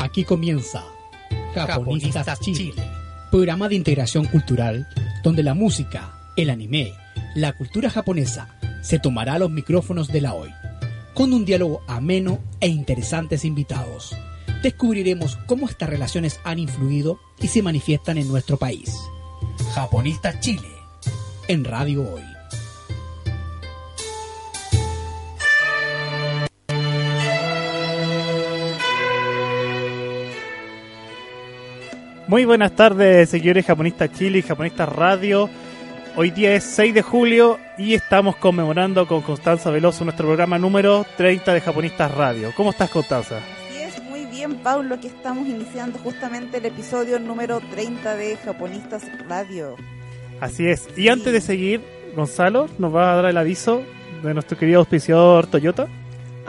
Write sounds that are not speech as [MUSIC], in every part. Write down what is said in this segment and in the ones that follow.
Aquí comienza Japonistas Chile, programa de integración cultural donde la música, el anime, la cultura japonesa se tomará los micrófonos de la hoy, con un diálogo ameno e interesantes invitados. Descubriremos cómo estas relaciones han influido y se manifiestan en nuestro país. Japonistas Chile, en Radio Hoy. Muy buenas tardes, señores japonistas Chile y japonistas Radio. Hoy día es 6 de julio y estamos conmemorando con Constanza Veloso nuestro programa número 30 de Japonistas Radio. ¿Cómo estás, Constanza? Así es, muy bien, Paulo, que estamos iniciando justamente el episodio número 30 de Japonistas Radio. Así es. Y antes de seguir, Gonzalo nos va a dar el aviso de nuestro querido auspiciador Toyota.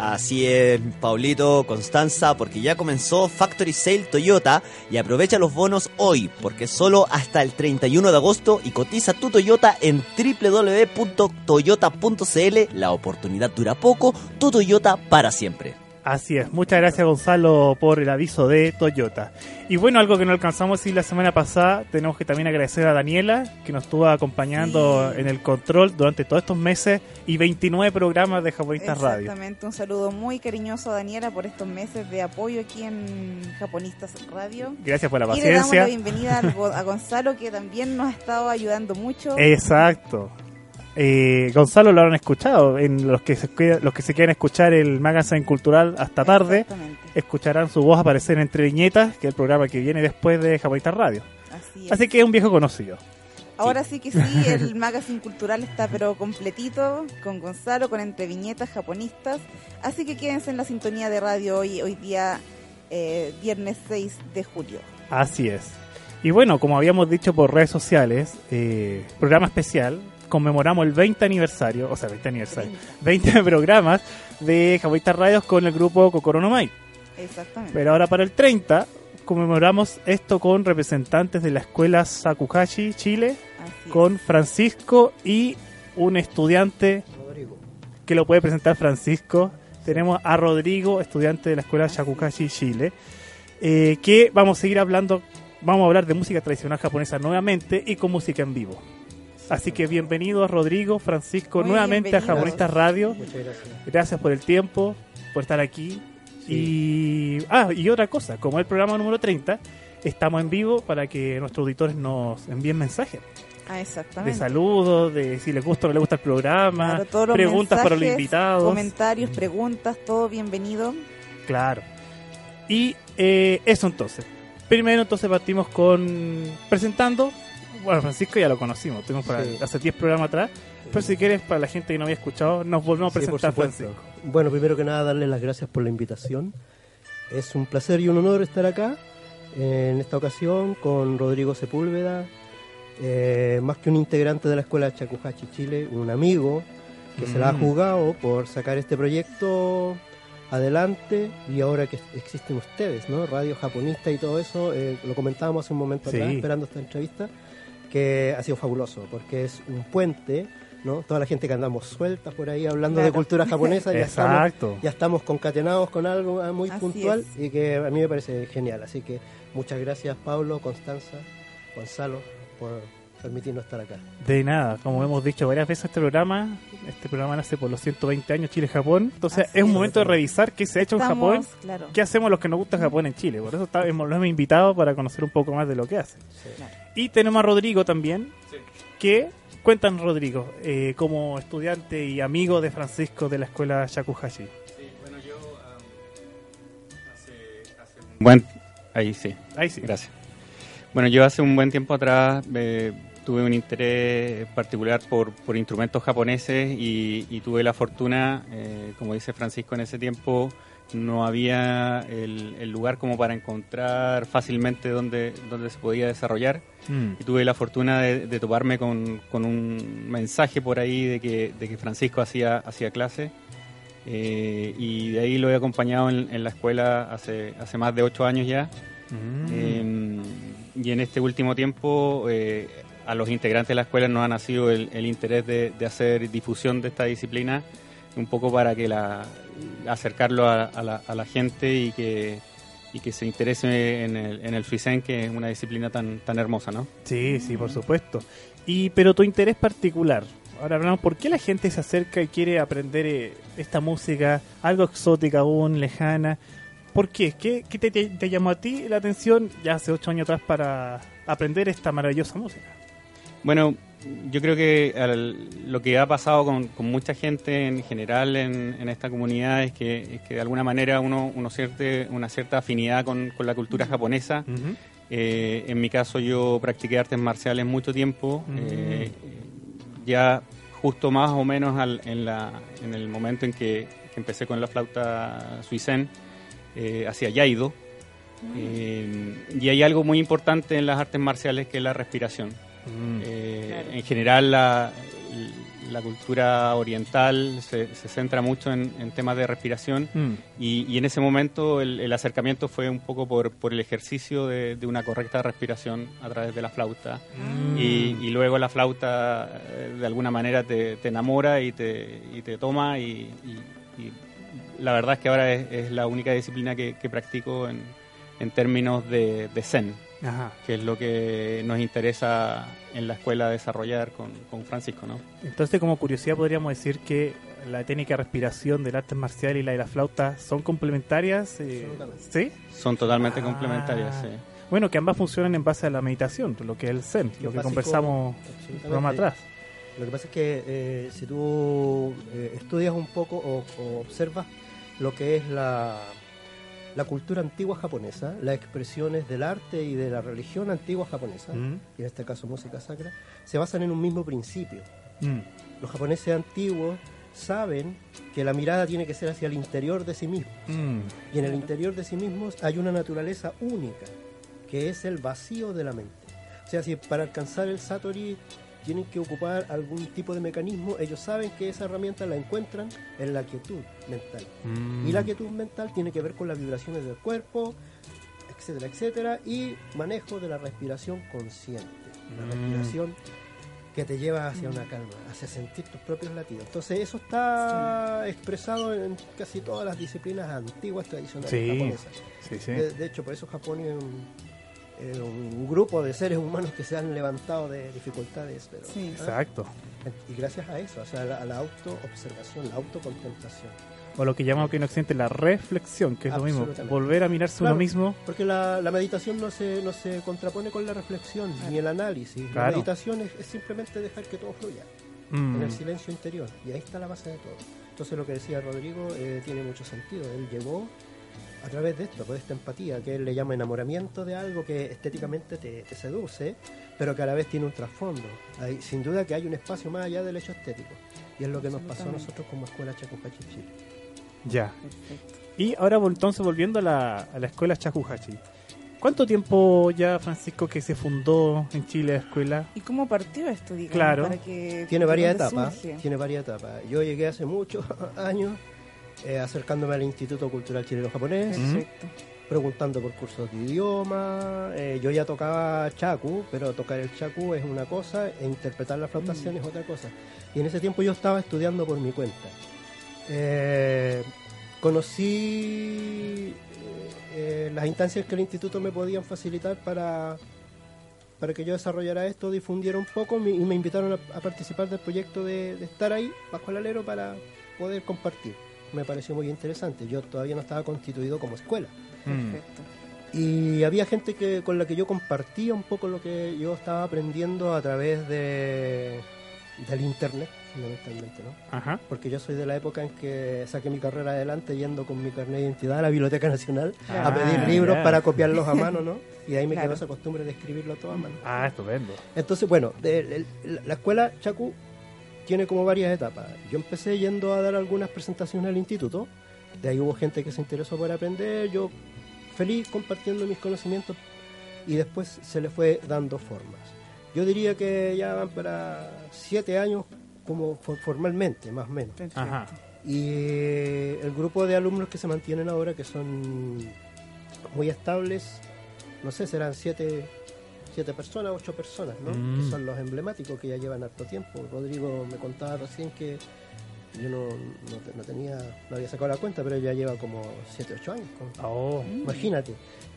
Así es, Paulito, Constanza, porque ya comenzó Factory Sale Toyota y aprovecha los bonos hoy, porque solo hasta el 31 de agosto y cotiza tu Toyota en www.toyota.cl. La oportunidad dura poco, tu Toyota para siempre. Así es, muchas gracias Gonzalo por el aviso de Toyota. Y bueno, algo que no alcanzamos a decir la semana pasada, tenemos que también agradecer a Daniela, que nos estuvo acompañando en el control durante todos estos meses y 29 programas de Japonistas Radio. Exactamente, un saludo muy cariñoso a Daniela por estos meses de apoyo aquí en Japonistas Radio. Gracias por la Y le damos paciencia. la bienvenida a Gonzalo, que también nos ha estado ayudando mucho. Exacto. Eh, Gonzalo lo habrán escuchado. En los que se los que se quieran escuchar el magazine cultural hasta tarde, escucharán su voz aparecer entre viñetas, que es el programa que viene después de Japonistas Radio. así es. Así que es un viejo conocido. Ahora sí que sí, [LAUGHS] el magazine cultural está pero completito, con Gonzalo, con entre viñetas japonistas. Así que quédense en la sintonía de radio hoy, hoy día, eh, viernes 6 de julio. Así es. Y bueno, como habíamos dicho por redes sociales, eh, programa especial, conmemoramos el 20 aniversario, o sea, 20 aniversario, 20 [LAUGHS] programas de Japonistas Radios con el grupo Kokoro no Mai. Exactamente. Pero ahora para el 30 conmemoramos esto con representantes de la escuela Sakuhachi Chile, con Francisco y un estudiante que lo puede presentar Francisco. Tenemos a Rodrigo, estudiante de la escuela Shakuhachi Chile, eh, que vamos a seguir hablando, vamos a hablar de música tradicional japonesa nuevamente y con música en vivo. Así que bienvenidos Rodrigo, Francisco, Muy nuevamente a. Japonistas Radio. Muchas gracias. Gracias por el tiempo, por estar aquí. Y, ah, y otra cosa, como es el programa número 30, estamos en vivo para que nuestros auditores nos envíen mensajes Ah, de exactamente. saludos, de si les gusta o no les gusta el programa, Claro, preguntas para los invitados. Comentarios, preguntas, todo bienvenido. Claro. Y eh, eso entonces. Primero entonces partimos con presentando. Bueno, Francisco ya lo conocimos, tuvimos para- Sí. hace 10 programas atrás. Pero si quieres, para la gente que no había escuchado, nos volvemos a Sí, presentar, supuesto. Francisco. Bueno, primero que nada, darle las gracias por la invitación. Es un placer y un honor estar acá en esta ocasión con Rodrigo Sepúlveda, eh, más que un integrante de la escuela Chacujachi Chile, un amigo que se la ha Mm. jugado por sacar este proyecto adelante y ahora que existen ustedes, ¿no? Radio japonista y todo eso, eh, lo comentábamos hace un momento Sí. atrás, esperando esta entrevista, que ha sido fabuloso porque es un puente, ¿no? Toda la gente que andamos sueltas por ahí hablando de Claro. cultura japonesa, ya estamos, ya estamos concatenados con algo ah, muy Así puntual es. y que a mí me parece genial. Así que muchas gracias Pablo, Constanza, Gonzalo por permitirnos estar acá. De nada, como hemos dicho varias veces este programa, este programa nace por los 120 años Chile-Japón, entonces Así es un es. momento de revisar qué se ha hecho en Japón, claro. qué hacemos los que nos gusta Japón en Chile, por eso está- hemos, lo hemos invitado para conocer un poco más de lo que hace. Claro. Y tenemos a Rodrigo también, que cuentan Rodrigo, eh, como estudiante y amigo de Francisco de la escuela Shakuhachi. bueno, yo hace, un buen... Ahí sí, Ahí sí. gracias. Bueno, yo hace un buen tiempo atrás eh, tuve un interés particular por, por instrumentos japoneses y, y tuve la fortuna, eh, como dice Francisco en ese tiempo, no había el, el lugar como para encontrar fácilmente donde, donde se podía desarrollar. Mm. Y tuve la fortuna de, de toparme con, con un mensaje por ahí de que, de que Francisco hacía, hacía clase. Eh, y de ahí lo he acompañado en, en la escuela hace, hace más de ocho años ya. Mm. Eh, y en este último tiempo eh, a los integrantes de la escuela nos ha nacido el, el interés de, de hacer difusión de esta disciplina, un poco para que la acercarlo a, a la, a la gente y que, y que se interese en el, en el que es una disciplina tan, tan hermosa, ¿no? Sí, sí, por supuesto. Y pero tu interés particular. Ahora hablamos, ¿por qué la gente se acerca y quiere aprender eh, esta música, algo exótica aún, lejana? ¿Por qué? ¿Qué, qué te, te- te llamó a ti la atención ya hace ocho años atrás para aprender esta maravillosa música? Bueno, yo creo que al- lo que ha pasado con, con mucha gente en general en, en esta comunidad es que, es que de alguna manera uno, uno siente una cierta afinidad con, con la cultura japonesa. Eh, en mi caso yo practiqué artes marciales mucho tiempo, eh, ya justo más o menos al- en, la, en el momento en que, que empecé con la flauta suicén, eh, hacía yaido. Eh, y hay algo muy importante en las artes marciales que es la respiración. Mm. Eh, Claro. En general, la, la cultura oriental se, se centra mucho en, en temas de respiración Mm. y, y en ese momento el, el acercamiento fue un poco por, por el ejercicio de, de una correcta respiración a través de la flauta. Mm. Y, y luego la flauta eh, de alguna manera te, te enamora y te, y te toma y, y- y la verdad es que ahora es, es la única disciplina que, que practico en, en términos de, de zen Ajá. que es lo que nos interesa en la escuela desarrollar con, con Francisco, ¿no? Entonces, como curiosidad, podríamos decir que la técnica de respiración del arte marcial y la de la flauta son complementarias. eh. ¿Sí? Son totalmente Ah. complementarias, sí. Bueno, que ambas funcionan en base a la meditación, lo que es el Zen, lo que conversamos el programa atrás. Lo que pasa es que eh, si tú eh, estudias un poco o, o observas lo que es la, la cultura antigua japonesa, las expresiones del arte y de la religión antigua japonesa, Mm. y en este caso música sacra, se basan en un mismo principio. Mm. Los japoneses antiguos saben que la mirada tiene que ser hacia el interior de sí mismos. Mm. Y en el interior de sí mismos hay una naturaleza única, que es el vacío de la mente. O sea, si para alcanzar el Satori tienen que ocupar algún tipo de mecanismo, ellos saben que esa herramienta la encuentran en la quietud mental. Mm. Y la quietud mental tiene que ver con las vibraciones del cuerpo, etcétera, etcétera, y manejo de la respiración consciente. La Mm. respiración que te lleva hacia una calma, hacia sentir tus propios latidos. Entonces eso está expresado en casi todas las disciplinas antiguas tradicionales Sí. japonesas. Sí, sí. De, de hecho, por eso Japón es un, es un grupo de seres humanos que se han levantado de dificultades. Pero, Sí. ¿ah? Exacto. Y gracias a eso, o sea, a la, la autoobservación, la autocontemplación. O lo que llamamos aquí en Occidente la reflexión, que es lo mismo. Volver a mirarse Claro. uno mismo. Porque la, la meditación no se, no se contrapone con la reflexión ni el análisis. La Claro. meditación es, es simplemente dejar que todo fluya Mm. en el silencio interior. Y ahí está la base de todo. Entonces lo que decía Rodrigo eh, tiene mucho sentido. Él llegó a través de esto, de esta empatía, que él le llama enamoramiento de algo que estéticamente te, te seduce, pero que a la vez tiene un trasfondo. Hay, sin duda que hay un espacio más allá del hecho estético. Y es lo que nos pasó a nosotros como Escuela Chacupachi Chile. Ya. Perfecto. Y ahora entonces volviendo a la, a la escuela Chakuhachi. ¿Cuánto tiempo ya, Francisco, que se fundó en Chile la escuela? ¿Y cómo partió esto, digamos? Claro. Para que, Tiene varias etapas. surge? Tiene varias etapas. Yo llegué hace muchos [LAUGHS] años eh, acercándome al Instituto Cultural Chileno-Japonés, Perfecto. preguntando por cursos de idioma. eh, yo ya tocaba chaku, pero tocar el chaku es una cosa e interpretar la flauta zen es otra cosa. Y en ese tiempo yo estaba estudiando por mi cuenta. Eh, conocí eh, las instancias que el instituto me podían facilitar para, para que yo desarrollara esto, difundiera un poco me- y me invitaron a, a participar del proyecto de, de estar ahí bajo el alero para poder compartir. Me pareció muy interesante. Yo todavía no estaba constituido como escuela. Perfecto. Y había gente que con la que yo compartía un poco lo que yo estaba aprendiendo a través de del internet, fundamentalmente, ¿no? Ajá. Porque yo soy de la época en que saqué mi carrera adelante yendo con mi carnet de identidad a la Biblioteca Nacional a Ah, pedir libros para copiarlos a mano, ¿no? Y de ahí me Claro. quedó esa costumbre de escribirlo todo a mano. Ah, estupendo. Entonces, bueno, de- la escuela Chacu tiene como varias etapas. Yo empecé yendo a dar algunas presentaciones al instituto De ahí hubo gente que se interesó por aprender, yo feliz compartiendo mis conocimientos y después se le fue dando formas. Yo diría que ya van para siete años como for- formalmente, más o menos. Ajá. Y eh, el grupo de alumnos que se mantienen ahora, que son muy estables, no sé, serán siete, siete personas, ocho personas, ¿no? Mm. Que son los emblemáticos que ya llevan harto tiempo. Rodrigo me contaba recién que yo no, no, te- no tenía, no había sacado la cuenta, pero ya lleva como siete, ocho años. con- Oh. Imagínate,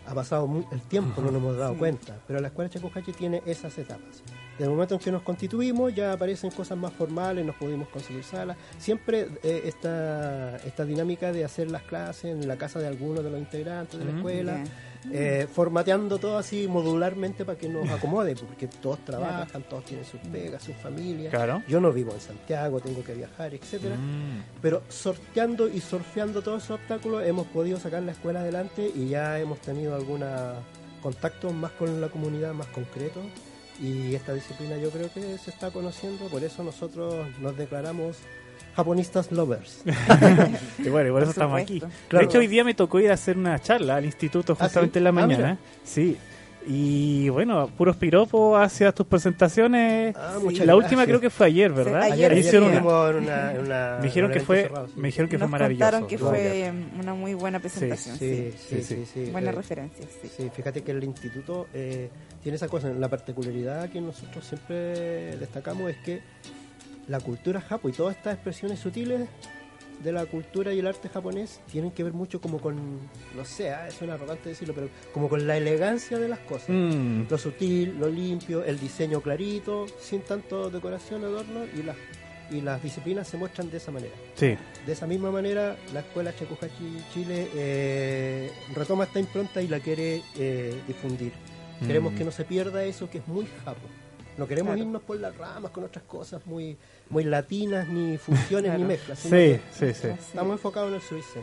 ha pasado mu- el tiempo, no nos hemos dado Sí. cuenta, pero la escuela Chacojachi tiene esas etapas. Desde el momento en que nos constituimos ya aparecen cosas más formales, nos pudimos conseguir salas. Siempre eh, esta, esta dinámica de hacer las clases en la casa de algunos de los integrantes de la Mm. escuela. Eh, formateando todo así modularmente para que nos acomode, porque todos trabajan, todos tienen sus pegas, sus familias. Claro. Yo no vivo en Santiago, tengo que viajar, etcétera Mm. pero sorteando y surfeando todos esos obstáculos hemos podido sacar la escuela adelante y ya hemos tenido algunos contactos más con la comunidad más concretos y esta disciplina yo creo que se está conociendo, por eso nosotros nos declaramos japonistas lovers. [LAUGHS] Y bueno, por eso estamos aquí. Claro. De hecho, hoy día me tocó ir a hacer una charla al instituto ¿Ah, justamente sí? en la Ah, mañana. Sí. Y bueno, puros piropos hacia tus presentaciones. Ah, Sí. muchas la última gracias. creo que fue ayer, ¿verdad? ayer, Ayer, ayer hicieron una- una, en una- Me dijeron que fue, sí. me dijeron que Nos fue maravilloso. contaron que fue una muy buena presentación. Sí, Sí, sí, Sí, sí, sí. Buenas Eh, referencias. Sí. Sí, fíjate que el instituto eh, tiene esa cosa, la particularidad que nosotros siempre destacamos es que la cultura japo y todas estas expresiones sutiles de la cultura y el arte japonés tienen que ver mucho como con, no sé, ah, es una arrogante decirlo, pero como con la elegancia de las cosas. Mm, Lo sutil, lo limpio, el diseño clarito, sin tanto decoración, adorno y las y las disciplinas se muestran de esa manera. sí. De esa misma manera, la escuela Chacujachi Chile eh, retoma esta impronta y la quiere eh, difundir. Queremos Mm. que no se pierda eso que es muy japo. No queremos Claro. irnos por las ramas con otras cosas muy, muy latinas, ni fusiones, ni mezclas. Sí, sí, sí. Estamos enfocados en el Suicen.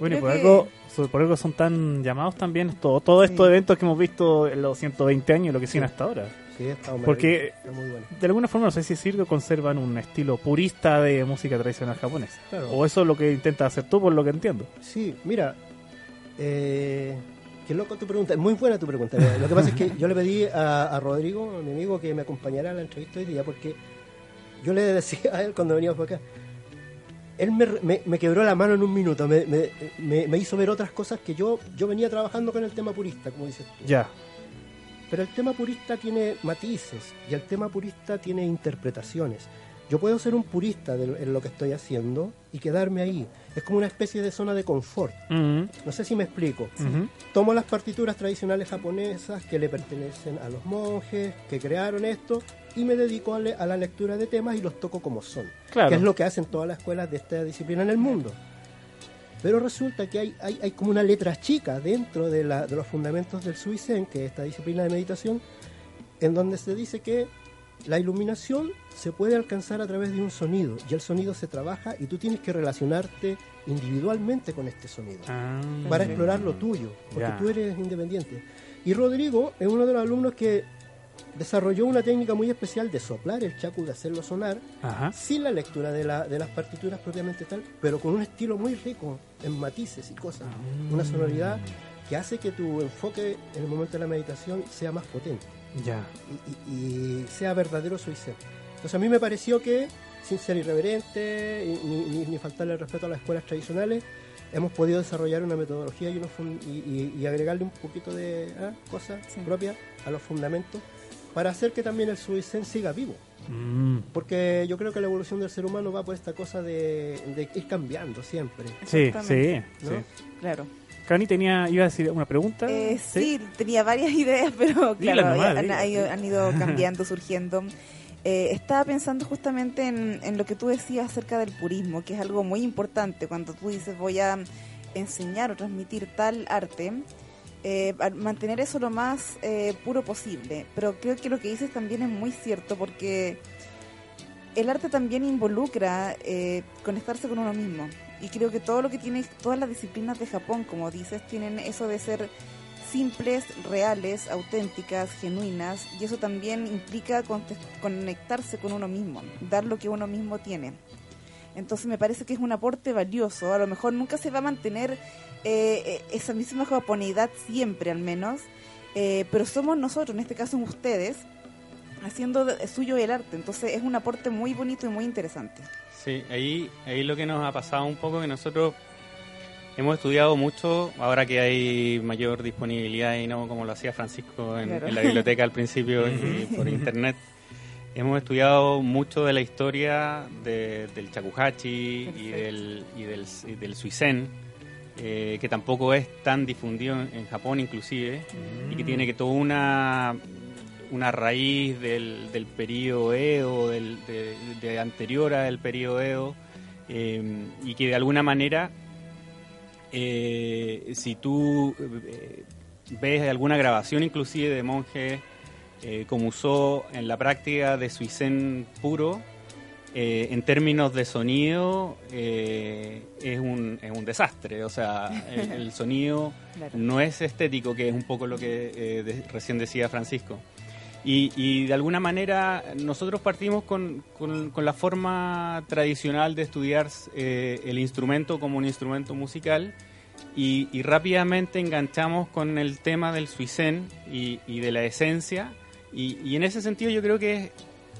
Bueno, y por que- algo, por algo son tan llamados también todo, todos estos Sí. eventos que hemos visto en los 120 años y lo que siguen Sí. hasta ahora. Sí, está Porque- muy bueno. De alguna forma, no sé si Circo conservan un estilo purista de música tradicional japonesa. Claro. O eso es lo que intentas hacer tú, por lo que entiendo. Sí, mira, eh, qué loco tu pregunta, es muy buena tu pregunta. Lo que pasa es que yo le pedí a, a Rodrigo, a mi amigo, que me acompañara a la entrevista hoy día porque yo le decía a él cuando veníamos por acá, él me, me- me quebró la mano en un minuto, me, me- me- me hizo ver otras cosas que yo, yo venía trabajando con el tema purista, como dices tú. Ya. Pero el tema purista tiene matices y el tema purista tiene interpretaciones. Yo puedo ser un purista de en lo que estoy haciendo y quedarme ahí. Es como una especie de zona de confort. Mm, No sé si me explico. ujú. Tomo las partituras tradicionales japonesas que le pertenecen a los monjes que crearon esto y me dedico a, le- a la lectura de temas y los toco como son, Claro. que es lo que hacen todas las escuelas de esta disciplina en el mundo. Pero resulta que hay, hay, hay como una letra chica dentro de, la- de los fundamentos del Suizen, que es esta disciplina de meditación, en donde se dice que la iluminación se puede alcanzar a través de un sonido y el sonido se trabaja y tú tienes que relacionarte individualmente con este sonido Ah, para sí. explorar lo tuyo, porque Ya. tú eres independiente. Y Rodrigo es uno de los alumnos que desarrolló una técnica muy especial de soplar el chacu, de hacerlo sonar, Ajá. sin la lectura de, la- de las partituras propiamente tal, pero con un estilo muy rico en matices y cosas, Ah. una sonoridad que hace que tu enfoque en el momento de la meditación sea más potente Ya. y, y- y sea verdadero suicida. Entonces a mí me pareció que, sin ser irreverente y- ni, ni- ni faltarle el respeto a las escuelas tradicionales, hemos podido desarrollar una metodología y, unos y, y- y agregarle un poquito de ah, cosas Sí. propias a los fundamentos para hacer que también el suicen siga vivo. Mm, Porque yo creo que la evolución del ser humano va por esta cosa de, de ir cambiando siempre. Sí, sí, Exactamente. ¿no? sí. Claro. Cani tenía, iba a decir una pregunta. Eh, sí, tenía varias [LAUGHS] ideas, pero claro, nomás, han, ido, [LAUGHS] cambiando, surgiendo. Eh, estaba pensando justamente en, en lo que tú decías acerca del purismo, que es algo muy importante cuando tú dices voy a enseñar o transmitir tal arte, eh, mantener eso lo más eh, puro posible. Pero creo que lo que dices también es muy cierto porque el arte también involucra eh, conectarse con uno mismo. Y creo que todo lo que tiene, todas las disciplinas de Japón, como dices, tienen eso de ser simples, reales, auténticas, genuinas, y eso también implica conectarse con uno mismo, dar lo que uno mismo tiene. Entonces me parece que es un aporte valioso. A lo mejor nunca se va a mantener eh, eh, esa misma japoneidad siempre, al menos. Eh, pero somos nosotros, en este caso ustedes, haciendo suyo el arte. Entonces es un aporte muy bonito y muy interesante. Sí, ahí, ahí lo que nos ha pasado un poco que nosotros hemos estudiado mucho, ahora que hay mayor disponibilidad y no como lo hacía Francisco en, Claro. en la biblioteca al principio y por internet. Hemos estudiado mucho de la historia de- del shakuhachi y del, y del, y del suizen, eh, que tampoco es tan difundido en, en Japón inclusive, y que tiene que toda una, una raíz del, del periodo Edo, del, de, de anterior al periodo Edo, eh, y que de alguna manera, eh, si tú eh, ves alguna grabación inclusive de monjes como usó en la práctica de Suizen puro, eh, en términos de sonido eh, es, un, es un desastre. O sea, el, el [LAUGHS] sonido no es estético, que es un poco lo que eh, de- recién decía Francisco. Y, de alguna manera nosotros partimos con, con- la forma tradicional de estudiar eh, el instrumento como un instrumento musical y, y rápidamente enganchamos con el tema del suizen y, de la esencia y, en ese sentido yo creo que es,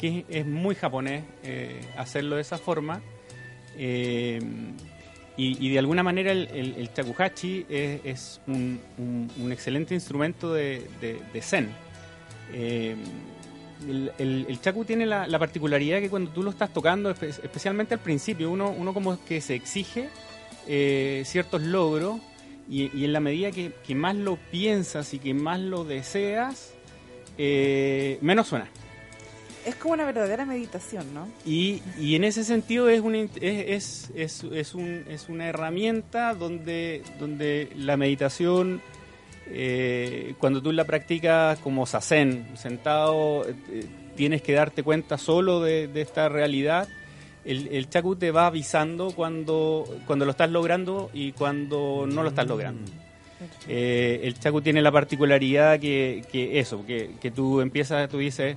que es, muy japonés eh, hacerlo de esa forma Eh, y, de alguna manera el, el, shakuhachi es, es un, un- un excelente instrumento de, de- de zen. Eh, el, el, el chaku tiene la, la particularidad que cuando tú lo estás tocando, espe- especialmente al principio, uno, uno como que se exige eh, ciertos logros y, y en la medida que, que más lo piensas y que más lo deseas, eh, menos suena. Es como una verdadera meditación, ¿no? Y, y en ese sentido es, un, int- es, es, es, es un- es una herramienta donde, donde la meditación, eh, cuando tú la practicas como sazen, sentado, eh, tienes que darte cuenta solo de, de esta realidad. El, el chaku te va avisando cuando, cuando lo estás logrando y cuando no lo estás logrando. Eh, el chaku tiene la particularidad que, que eso, que, que tú empiezas, tú dices,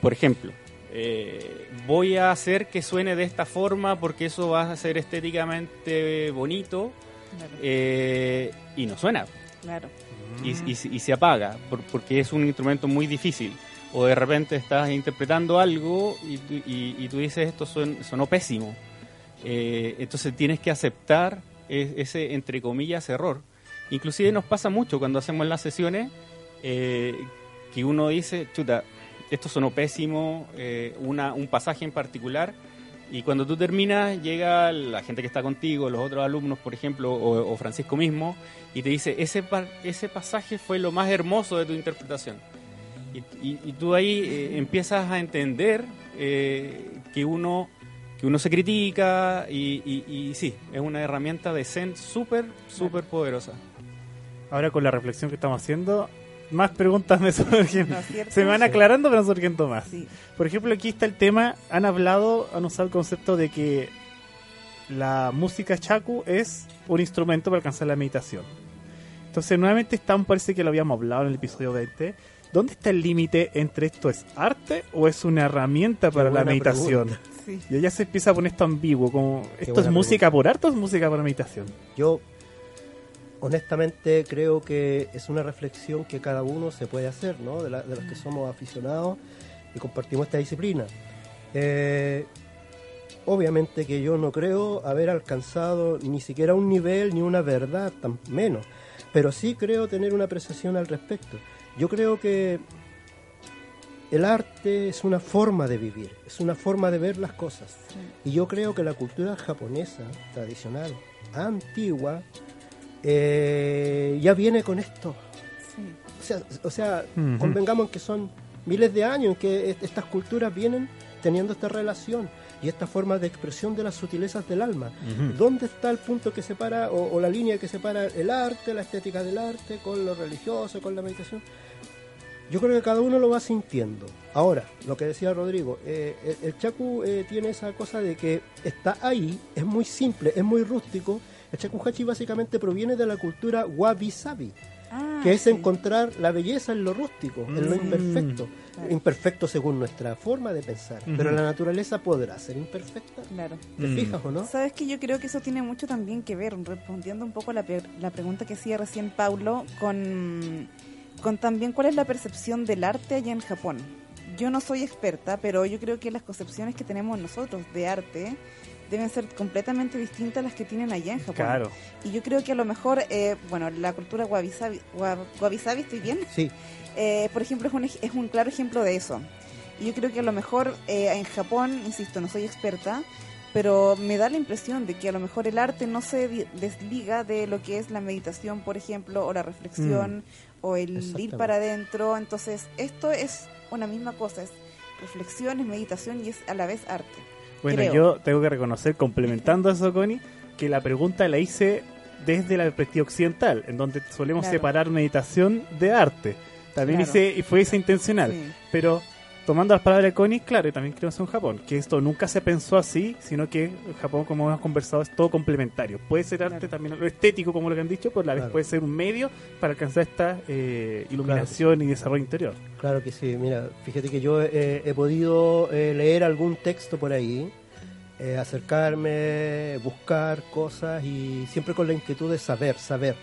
por ejemplo, eh, voy a hacer que suene de esta forma porque eso va a ser estéticamente bonito eh, y no suena claro. y, y se- apaga por- porque es un instrumento muy difícil. O de repente estás interpretando algo y- y tú dices esto son- sonó pésimo. Eh, entonces tienes que aceptar e- ese, entre comillas, error. Inclusive nos pasa mucho cuando hacemos las sesiones eh, que uno dice, chuta, esto sonó pésimo, eh, una, un pasaje en particular, y cuando tú terminas llega la gente que está contigo, los otros alumnos, por ejemplo, o, o Francisco mismo, y te dice, ese, pa- ese pasaje fue lo más hermoso de tu interpretación. Y, y- y tú ahí eh, empiezas a entender eh, que uno que uno se critica y, y- y sí, es una herramienta de Zen súper, súper poderosa. Ahora con la reflexión que estamos haciendo, más preguntas me [LAUGHS] surgen. Se me van aclarando, pero surgiendo más. Sí. Por ejemplo, aquí está el tema, han hablado, han usado el concepto de que la música chaku es un instrumento para alcanzar la meditación. Entonces, nuevamente estamos, parece que lo habíamos hablado en el episodio 20. ¿Dónde está el límite entre esto es arte o es una herramienta para la meditación? Sí. Y allá se empieza a poner esto ambiguo, como ¿esto es música por arte o es música para meditación? Yo honestamente creo que es una reflexión que cada uno se puede hacer, ¿no? De, la- de los que somos aficionados y compartimos esta disciplina. Eh, obviamente que yo no creo haber alcanzado ni siquiera un nivel ni una verdad, tan menos, pero sí creo tener una apreciación al respecto. Yo creo que el arte es una forma de vivir, es una forma de ver las cosas. Y yo creo que la cultura japonesa, tradicional, antigua, eh, ya viene con esto. Sí. O sea, o sea Ujú. convengamos en que son miles de años en que est- estas culturas vienen teniendo esta relación y esta forma de expresión de las sutilezas del alma. ¿Dónde está el punto que separa o, o la línea que separa el arte, la estética del arte, con lo religioso, con la meditación? Yo creo que cada uno lo va sintiendo. Ahora, lo que decía Rodrigo, eh, el, el chaku eh, tiene esa cosa de que está ahí, es muy simple, es muy rústico. El chakuhachi básicamente proviene de la cultura wabi-sabi. Ah, que es sí. encontrar la belleza en lo rústico, en lo Mm. imperfecto. Claro. Imperfecto según nuestra forma de pensar. Pero la naturaleza podrá ser imperfecta. Claro. ¿Te Mm. fijas o no? Sabes que yo creo que eso tiene mucho también que ver, respondiendo un poco a la, la pregunta que hacía recién Paulo, con, con también cuál es la percepción del arte allá en Japón. Yo no soy experta, pero yo creo que las concepciones que tenemos nosotros de arte deben ser completamente distintas a las que tienen allá en Japón. Claro. Y yo creo que a lo mejor, eh, bueno, la cultura wabi-sabi, wa- wabi-sabi, ¿estoy bien? Sí, [LAUGHS] Eh, por ejemplo, es un, es un claro ejemplo de eso. Y yo creo que a lo mejor eh, en Japón, insisto, no soy experta, pero me da la impresión de que a lo mejor el arte no se di- desliga de lo que es la meditación, por ejemplo, o la reflexión, o el ir para adentro. Entonces, esto es una misma cosa, es reflexión, es meditación y es a la vez arte. Bueno, Creo. yo tengo que reconocer, complementando eso, Connie, que la pregunta la hice desde la perspectiva occidental, en donde solemos Claro. separar meditación de arte. También Claro. hice, y fue esa intencional. Sí. Pero tomando las palabras de Connie, claro, y también creo eso en Japón, que esto nunca se pensó así, sino que en Japón, como hemos conversado, es todo complementario. Puede ser arte Claro. también, lo estético, como lo que han dicho, pero a la vez Claro. puede ser un medio para alcanzar esta eh, iluminación y desarrollo interior. claro que sí. Mira, fíjate que yo eh, he podido eh, leer algún texto por ahí, eh, acercarme, buscar cosas y siempre con la inquietud de saber, saber.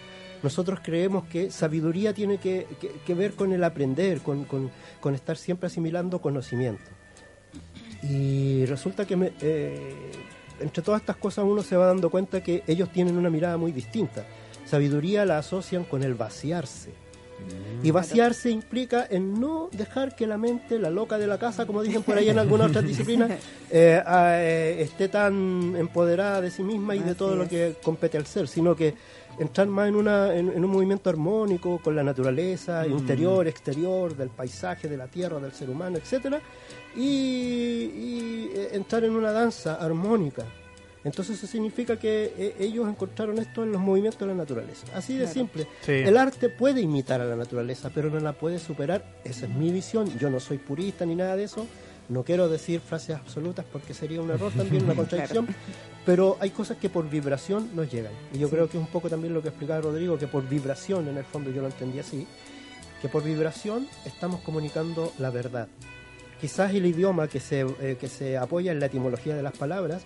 Nosotros creemos que sabiduría tiene que, que- que ver con el aprender, con, con- con estar siempre asimilando conocimiento. Y resulta que me- eh, entre todas estas cosas uno se va dando cuenta que ellos tienen una mirada muy distinta. Sabiduría la asocian con el vaciarse. Y vaciarse implica en no dejar que la mente, la loca de la casa, como dicen por ahí en algunas otras [LAUGHS] disciplinas, eh, eh, esté tan empoderada de sí misma y de todo lo que compete al ser, sino que entrar más en, una, en, en un movimiento armónico con la naturaleza, interior, exterior, del paisaje, de la tierra, del ser humano, etcétera, y, y, eh, entrar en una danza armónica. Entonces eso significa que eh, ellos encontraron esto en los movimientos de la naturaleza. Así de Claro. simple. Sí. El arte puede imitar a la naturaleza, pero no la puede superar. Esa es mi visión. Yo no soy purista ni nada de eso. No quiero decir frases absolutas porque sería un error también, una [LAUGHS] contradicción. Pero hay cosas que por vibración nos llegan. Y yo creo que es un poco también lo que explicaba Rodrigo, que por vibración, en el fondo yo lo entendí así, que por vibración estamos comunicando la verdad. Quizás el idioma que se, eh, que se apoya en la etimología de las palabras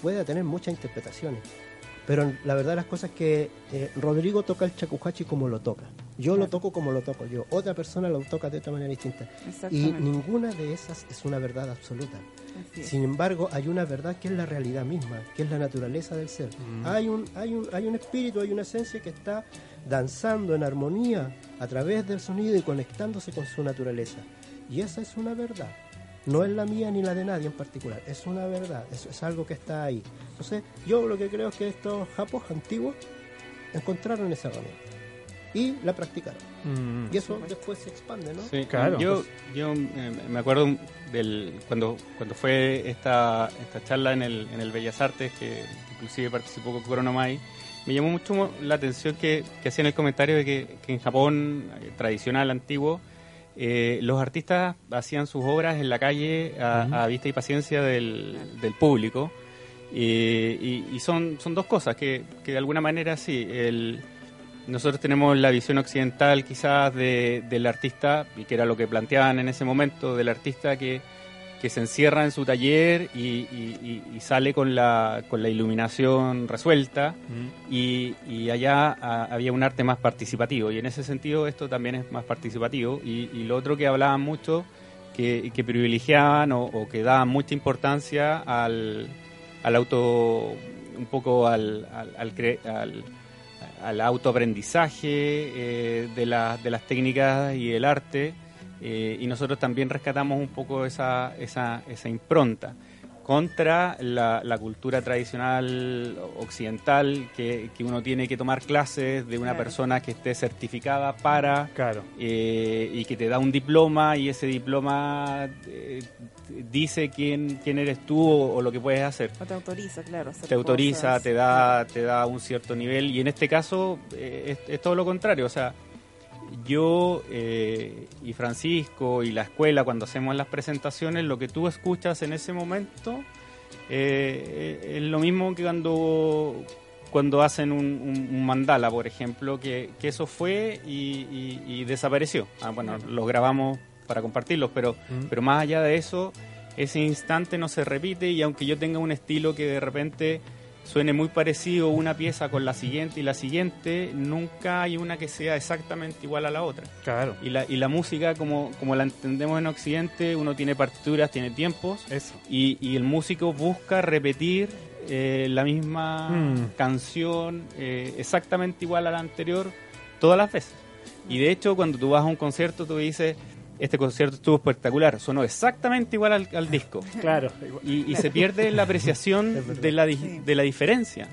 puede tener muchas interpretaciones. Pero la verdad las cosas es que eh, Rodrigo toca el chacujachi como lo toca. Yo lo toco como lo toco yo. Otra persona lo toca de otra manera distinta. Y ninguna de esas es una verdad absoluta. Sin embargo, hay una verdad que es la realidad misma, que es la naturaleza del ser. Hay, un, hay, un, hay un espíritu, hay una esencia que está danzando en armonía a través del sonido y conectándose con su naturaleza. Y esa es una verdad. No es la mía ni la de nadie en particular, es una verdad, es, es algo que está ahí. Entonces, yo lo que creo es que estos japos antiguos encontraron esa herramienta y la practicaron. Mm. Y eso después se expande, ¿no? Sí, Claro. Yo, yo eh, me acuerdo del cuando cuando fue esta, esta charla en el, en el Bellas Artes, que inclusive participó con Coronomai, me llamó mucho la atención que, que hacían el comentario de que, que en Japón, eh, tradicional, antiguo, eh, los artistas hacían sus obras en la calle a, a vista y paciencia del, del público. Eh, y y son, son dos cosas que, que de alguna manera sí, el, nosotros tenemos la visión occidental quizás de, del artista, y que era lo que planteaban en ese momento, del artista que, que se encierra en su taller y, y- y- y sale con la, con la iluminación resuelta, y, y allá ah, había un arte más participativo, y en ese sentido esto también es más participativo, y, lo otro que hablaban mucho, que, que privilegiaban o, o que daban mucha importancia al, al auto, un poco al, al, al cre- al- al autoaprendizaje eh, de, la- de las técnicas y el arte eh, y nosotros también rescatamos un poco esa, esa, esa impronta contra la, la cultura tradicional occidental que, que uno tiene que tomar clases de una Claro. persona que esté certificada para Claro. eh, y que te da un diploma y ese diploma eh, dice quién, quién eres tú o, o lo que puedes hacer O te autoriza, claro. hacer te autoriza, cosas. te da, te da un cierto nivel y en este caso eh, es, es todo lo contrario, o sea, yo eh, y Francisco y la escuela cuando hacemos las presentaciones, lo que tú escuchas en ese momento eh, es lo mismo que cuando cuando hacen un, un- un mandala, por ejemplo, que, que eso fue y, y- y desapareció. Ah, bueno, los grabamos para compartirlos, pero, Mm. pero más allá de eso, ese instante no se repite y aunque yo tenga un estilo que de repente suene muy parecido una pieza con la siguiente y la siguiente, nunca hay una que sea exactamente igual a la otra. Claro, Y la, y la música, como, como la entendemos en Occidente, uno tiene partituras, tiene tiempos, eso. y, y el músico busca repetir eh, la misma Mm. canción eh, exactamente igual a la anterior todas las veces. Y de hecho, cuando tú vas a un concierto, tú dices, este concierto estuvo espectacular, sonó exactamente igual al, al disco. [LAUGHS] Claro. Y, y se pierde la apreciación [LAUGHS] de la, di- Sí. de la diferencia.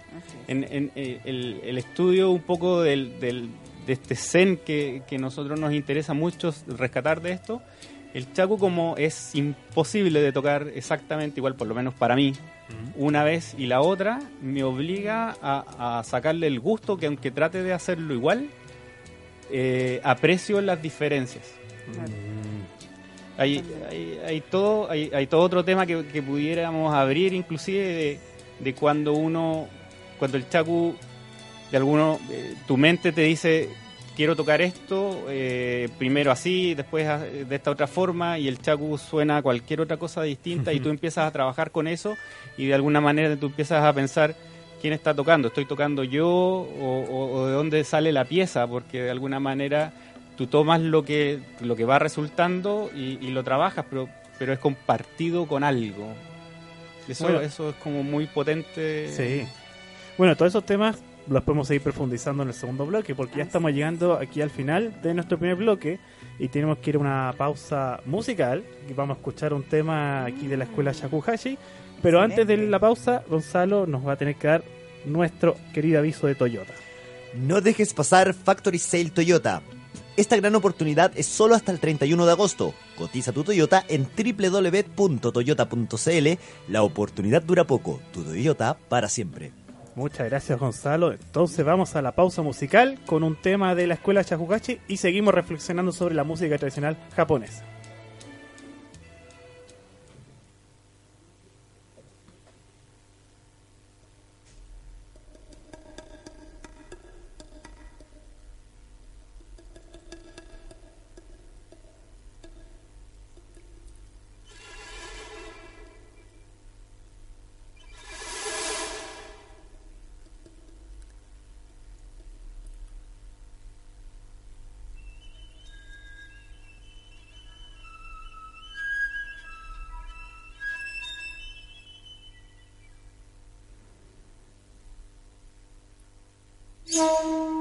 En, en, eh, el, el estudio un poco del, del- de este zen que, que nosotros nos interesa mucho rescatar de esto, el chaco como es imposible de tocar exactamente igual, por lo menos para mí, una vez y la otra, me obliga a, a sacarle el gusto que aunque trate de hacerlo igual, eh, aprecio las diferencias. Hay, hay, hay todo, hay, hay todo otro tema que, que pudiéramos abrir, inclusive de, de cuando uno, cuando el chacu, de alguno, eh, tu mente te dice, quiero tocar esto, eh, primero así, después a- de esta otra forma, y el chacu suena a cualquier otra cosa distinta, y tú empiezas a trabajar con eso, y de alguna manera tú empiezas a pensar, ¿quién está tocando? ¿Estoy tocando yo? ¿O, o- o de dónde sale la pieza? Porque de alguna manera tú tomas lo que, lo que va resultando y, y lo trabajas, pero, pero es compartido con algo. Eso, Bueno. eso es como muy potente. Sí. Bueno, todos esos temas los podemos seguir profundizando en el segundo bloque, porque ya estamos llegando aquí al final de nuestro primer bloque y tenemos que ir a una pausa musical y vamos a escuchar un tema aquí de la escuela Shakuhashi. Pero antes de la pausa, Gonzalo nos va a tener que dar nuestro querido aviso de Toyota. No dejes pasar Factory Sale Toyota. Esta gran oportunidad es solo hasta el 31 de agosto. Cotiza tu Toyota en www.toyota.cl. La oportunidad dura poco. Tu Toyota para siempre. Muchas gracias Gonzalo. Entonces vamos a la pausa musical con un tema de la escuela Shakuhachi y seguimos reflexionando sobre la música tradicional japonesa. Yeah.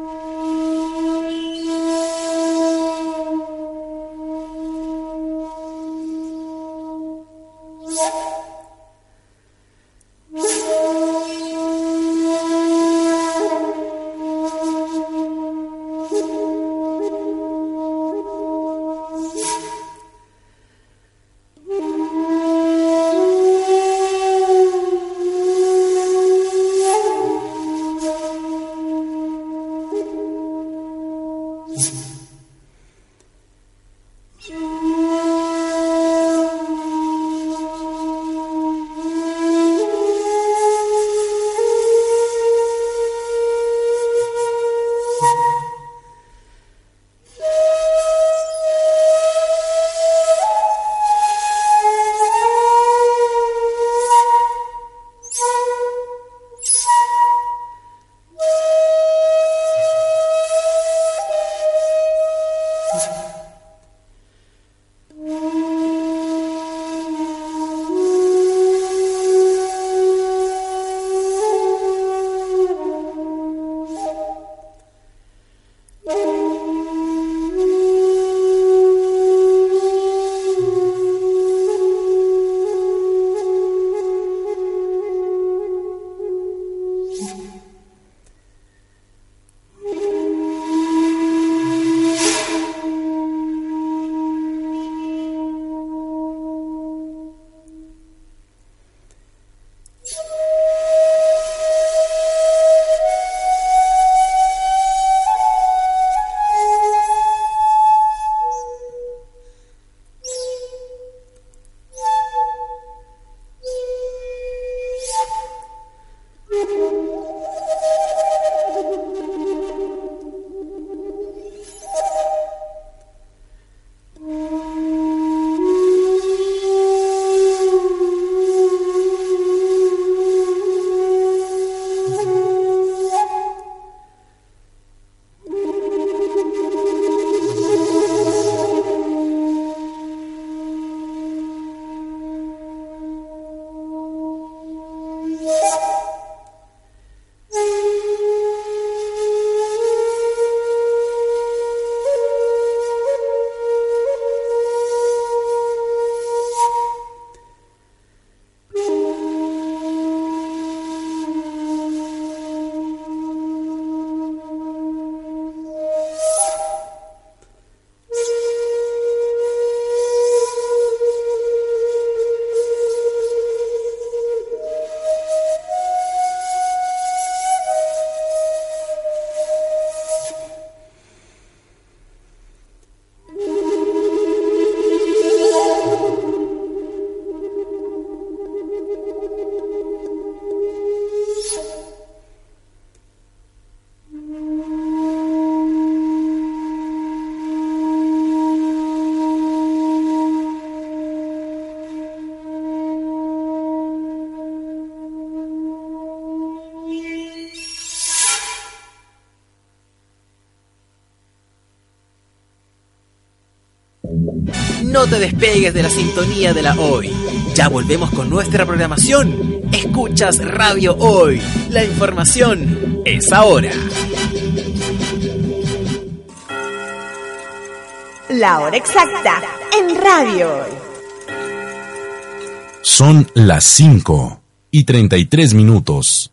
Te despegues de la sintonía de la hoy. Ya volvemos con nuestra programación. Escuchas Radio Hoy. La información es ahora. La hora exacta en Radio Hoy. Son las 5 y 33 minutos.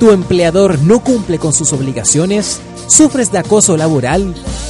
¿Tu empleador no cumple con sus obligaciones? ¿Sufres de acoso laboral?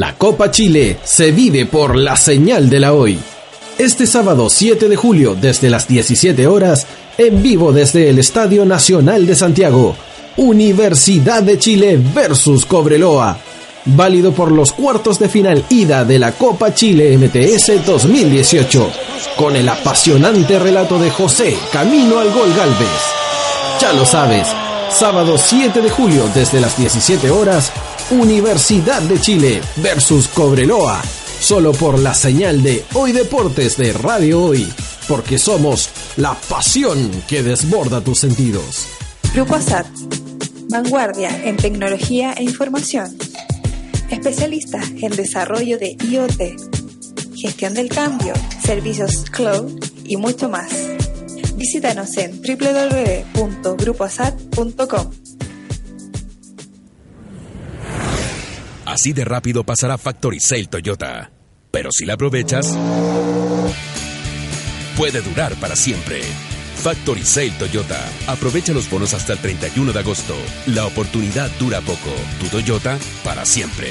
La Copa Chile se vive por la señal de la hoy. Este sábado 7 de julio desde las 17 horas, en vivo desde el Estadio Nacional de Santiago, Universidad de Chile versus Cobreloa. Válido por los cuartos de final ida de la Copa Chile MTS 2018, con el apasionante relato de José Camino al Gol Galvez. Ya lo sabes, sábado 7 de julio desde las 17 horas, Universidad de Chile versus Cobreloa, solo por la señal de Hoy Deportes de Radio Hoy, porque somos la pasión que desborda tus sentidos. Grupo ASAT, vanguardia en tecnología e información, especialista en desarrollo de IoT, gestión del cambio, servicios cloud y mucho más. Visítanos en www.grupoasat.com. Así de rápido pasará Factory Sale Toyota. Pero si la aprovechas, puede durar para siempre. Factory Sale Toyota. Aprovecha los bonos hasta el 31 de agosto. La oportunidad dura poco. Tu Toyota para siempre.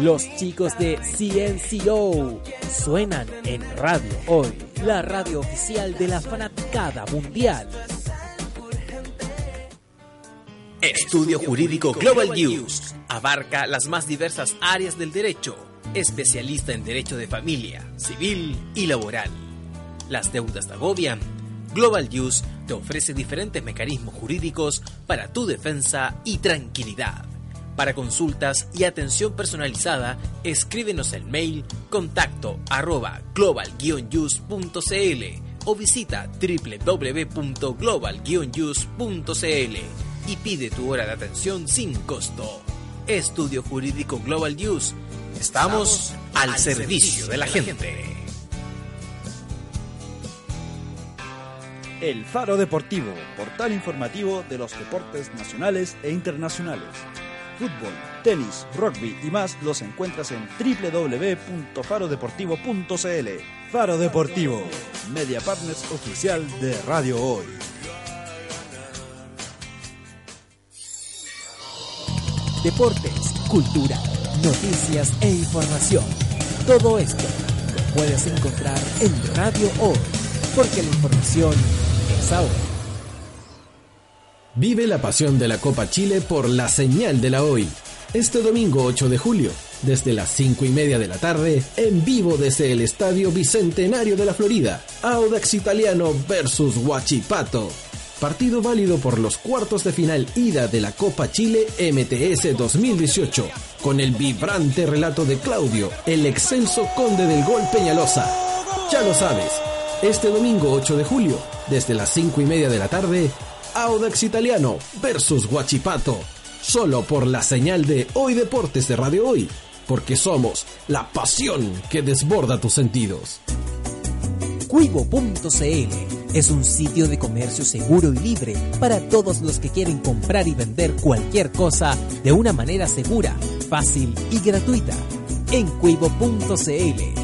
Los chicos de CNCO suenan en Radio Hoy, la radio oficial de la fanaticada mundial. Estudio Jurídico Global News abarca las más diversas áreas del derecho, especialista en derecho de familia, civil y laboral. Las deudas te agobian. Global News te ofrece diferentes mecanismos jurídicos para tu defensa y tranquilidad. Para consultas y atención personalizada, escríbenos el mail contacto arroba global o visita www.global y pide tu hora de atención sin costo. Estudio Jurídico Global News. Estamos, al, servicio de la gente. El Faro Deportivo, portal informativo de los deportes nacionales e internacionales fútbol, tenis, rugby y más los encuentras en www.farodeportivo.cl. Faro Deportivo, media partners oficial de Radio Hoy. Deportes, cultura, noticias e información. Todo esto lo puedes encontrar en Radio Hoy, porque la información es ahora. Vive la pasión de la Copa Chile por la señal de la hoy. Este domingo 8 de julio, desde las 5 y media de la tarde, en vivo desde el Estadio Bicentenario de la Florida, Audax Italiano versus Huachipato. Partido válido por los cuartos de final ida de la Copa Chile MTS 2018, con el vibrante relato de Claudio, el excelso conde del gol Peñalosa. Ya lo sabes, este domingo 8 de julio, desde las 5 y media de la tarde, Audax Italiano versus Guachipato. Solo por la señal de Hoy Deportes de Radio Hoy. Porque somos la pasión que desborda tus sentidos. Cuivo.cl es un sitio de comercio seguro y libre para todos los que quieren comprar y vender cualquier cosa de una manera segura, fácil y gratuita. En cuivo.cl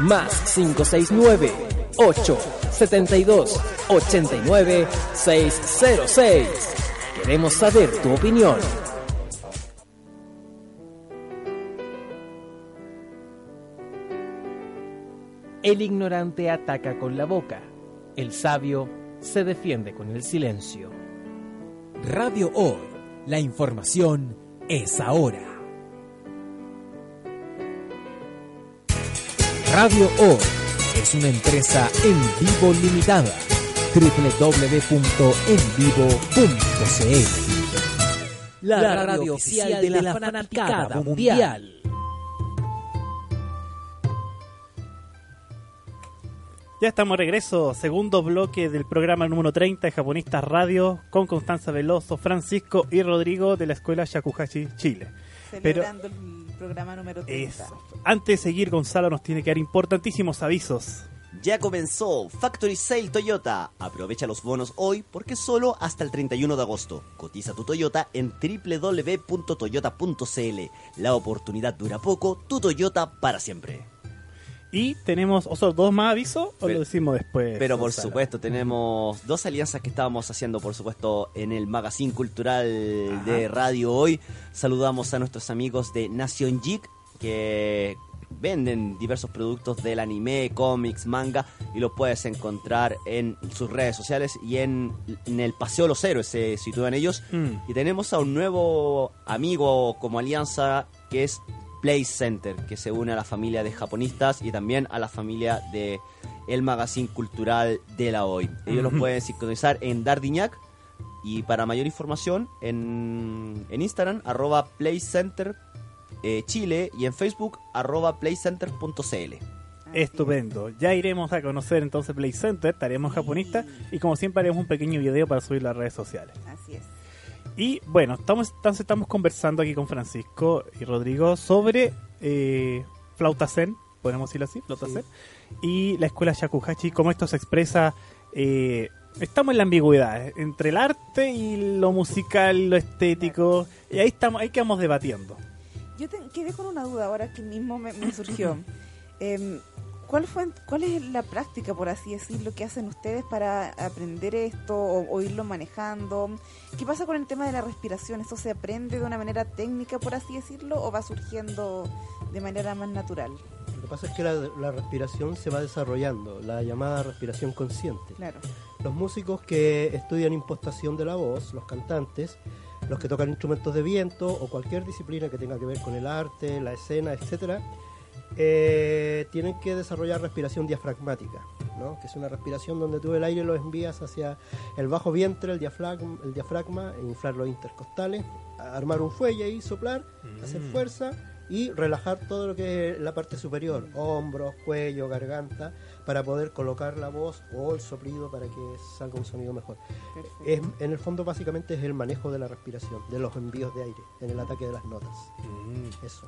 más 569 872 89 606. Queremos saber tu opinión. El ignorante ataca con la boca, el sabio se defiende con el silencio. Radio Hoy, la información es ahora. Radio Hoy es una empresa en vivo limitada. www.envivo.cl La, radio oficial de la fanaticada mundial. Ya estamos de regreso, segundo bloque del programa número 30 de Japonistas Radio con Constanza Veloso, Francisco y Rodrigo de la Escuela Shakuhachi Chile. Celebrando el programa número 30. Eso. Antes de seguir, Gonzalo nos tiene que dar importantísimos avisos. Ya comenzó Factory Sale Toyota. Aprovecha los bonos hoy porque solo hasta el 31 de agosto. Cotiza tu Toyota en www.toyota.cl. La oportunidad dura poco, tu Toyota para siempre. Y tenemos otros dos más avisos, o lo decimos después. Pero por Gonzalo? supuesto, tenemos dos alianzas que estábamos haciendo, por supuesto, en el Magazine Cultural de Radio Hoy. Saludamos a nuestros amigos de Nación Geek, que venden diversos productos del anime, cómics, manga, y los puedes encontrar en sus redes sociales y en, en el Paseo de los Héroes se sitúan ellos. Mm. Y tenemos a un nuevo amigo como alianza que es Play Center, que se une a la familia de japonistas y también a la familia de el magazine cultural de la hoy. Ellos los pueden sincronizar en Dardiñac y para mayor información en, en Instagram arroba playcenter eh, Chile y en Facebook arroba playcenter.cl. Estupendo. Ya iremos a conocer entonces Play Center, estaremos japonistas y como siempre haremos un pequeño video para subir las redes sociales. Así es. Y bueno, estamos, entonces estamos conversando aquí con Francisco y Rodrigo sobre eh, flauta zen, podemos decirlo así, flauta zen, y la escuela Shakuhachi, cómo esto se expresa. eh, estamos en la ambigüedad eh, entre el arte y lo musical, lo estético, y ahí estamos, ahí quedamos debatiendo. Yo te- quedé con una duda ahora que mismo me, me surgió. [CLEARS THROAT] ¿cuál, fue, ¿Cuál es la práctica, por así decirlo, que hacen ustedes para aprender esto o, o irlo manejando? ¿Qué pasa con el tema de la respiración? ¿Esto se aprende de una manera técnica, por así decirlo, o va surgiendo de manera más natural? Lo que pasa es que la, la respiración se va desarrollando, la llamada respiración consciente. Claro. Los músicos que estudian impostación de la voz, los cantantes, los que tocan instrumentos de viento o cualquier disciplina que tenga que ver con el arte, la escena, etcétera, eh, tienen que desarrollar respiración diafragmática, ¿no? que es una respiración donde tú el aire lo envías hacia el bajo vientre, el diafragma, el diafragma e inflar los intercostales, armar un fuelle y soplar, hacer Mm. fuerza y relajar todo lo que es la parte superior, hombros, cuello, garganta, para poder colocar la voz o el soplido para que salga un sonido mejor. Es, en el fondo básicamente es el manejo de la respiración, de los envíos de aire, en el ataque de las notas. Eso.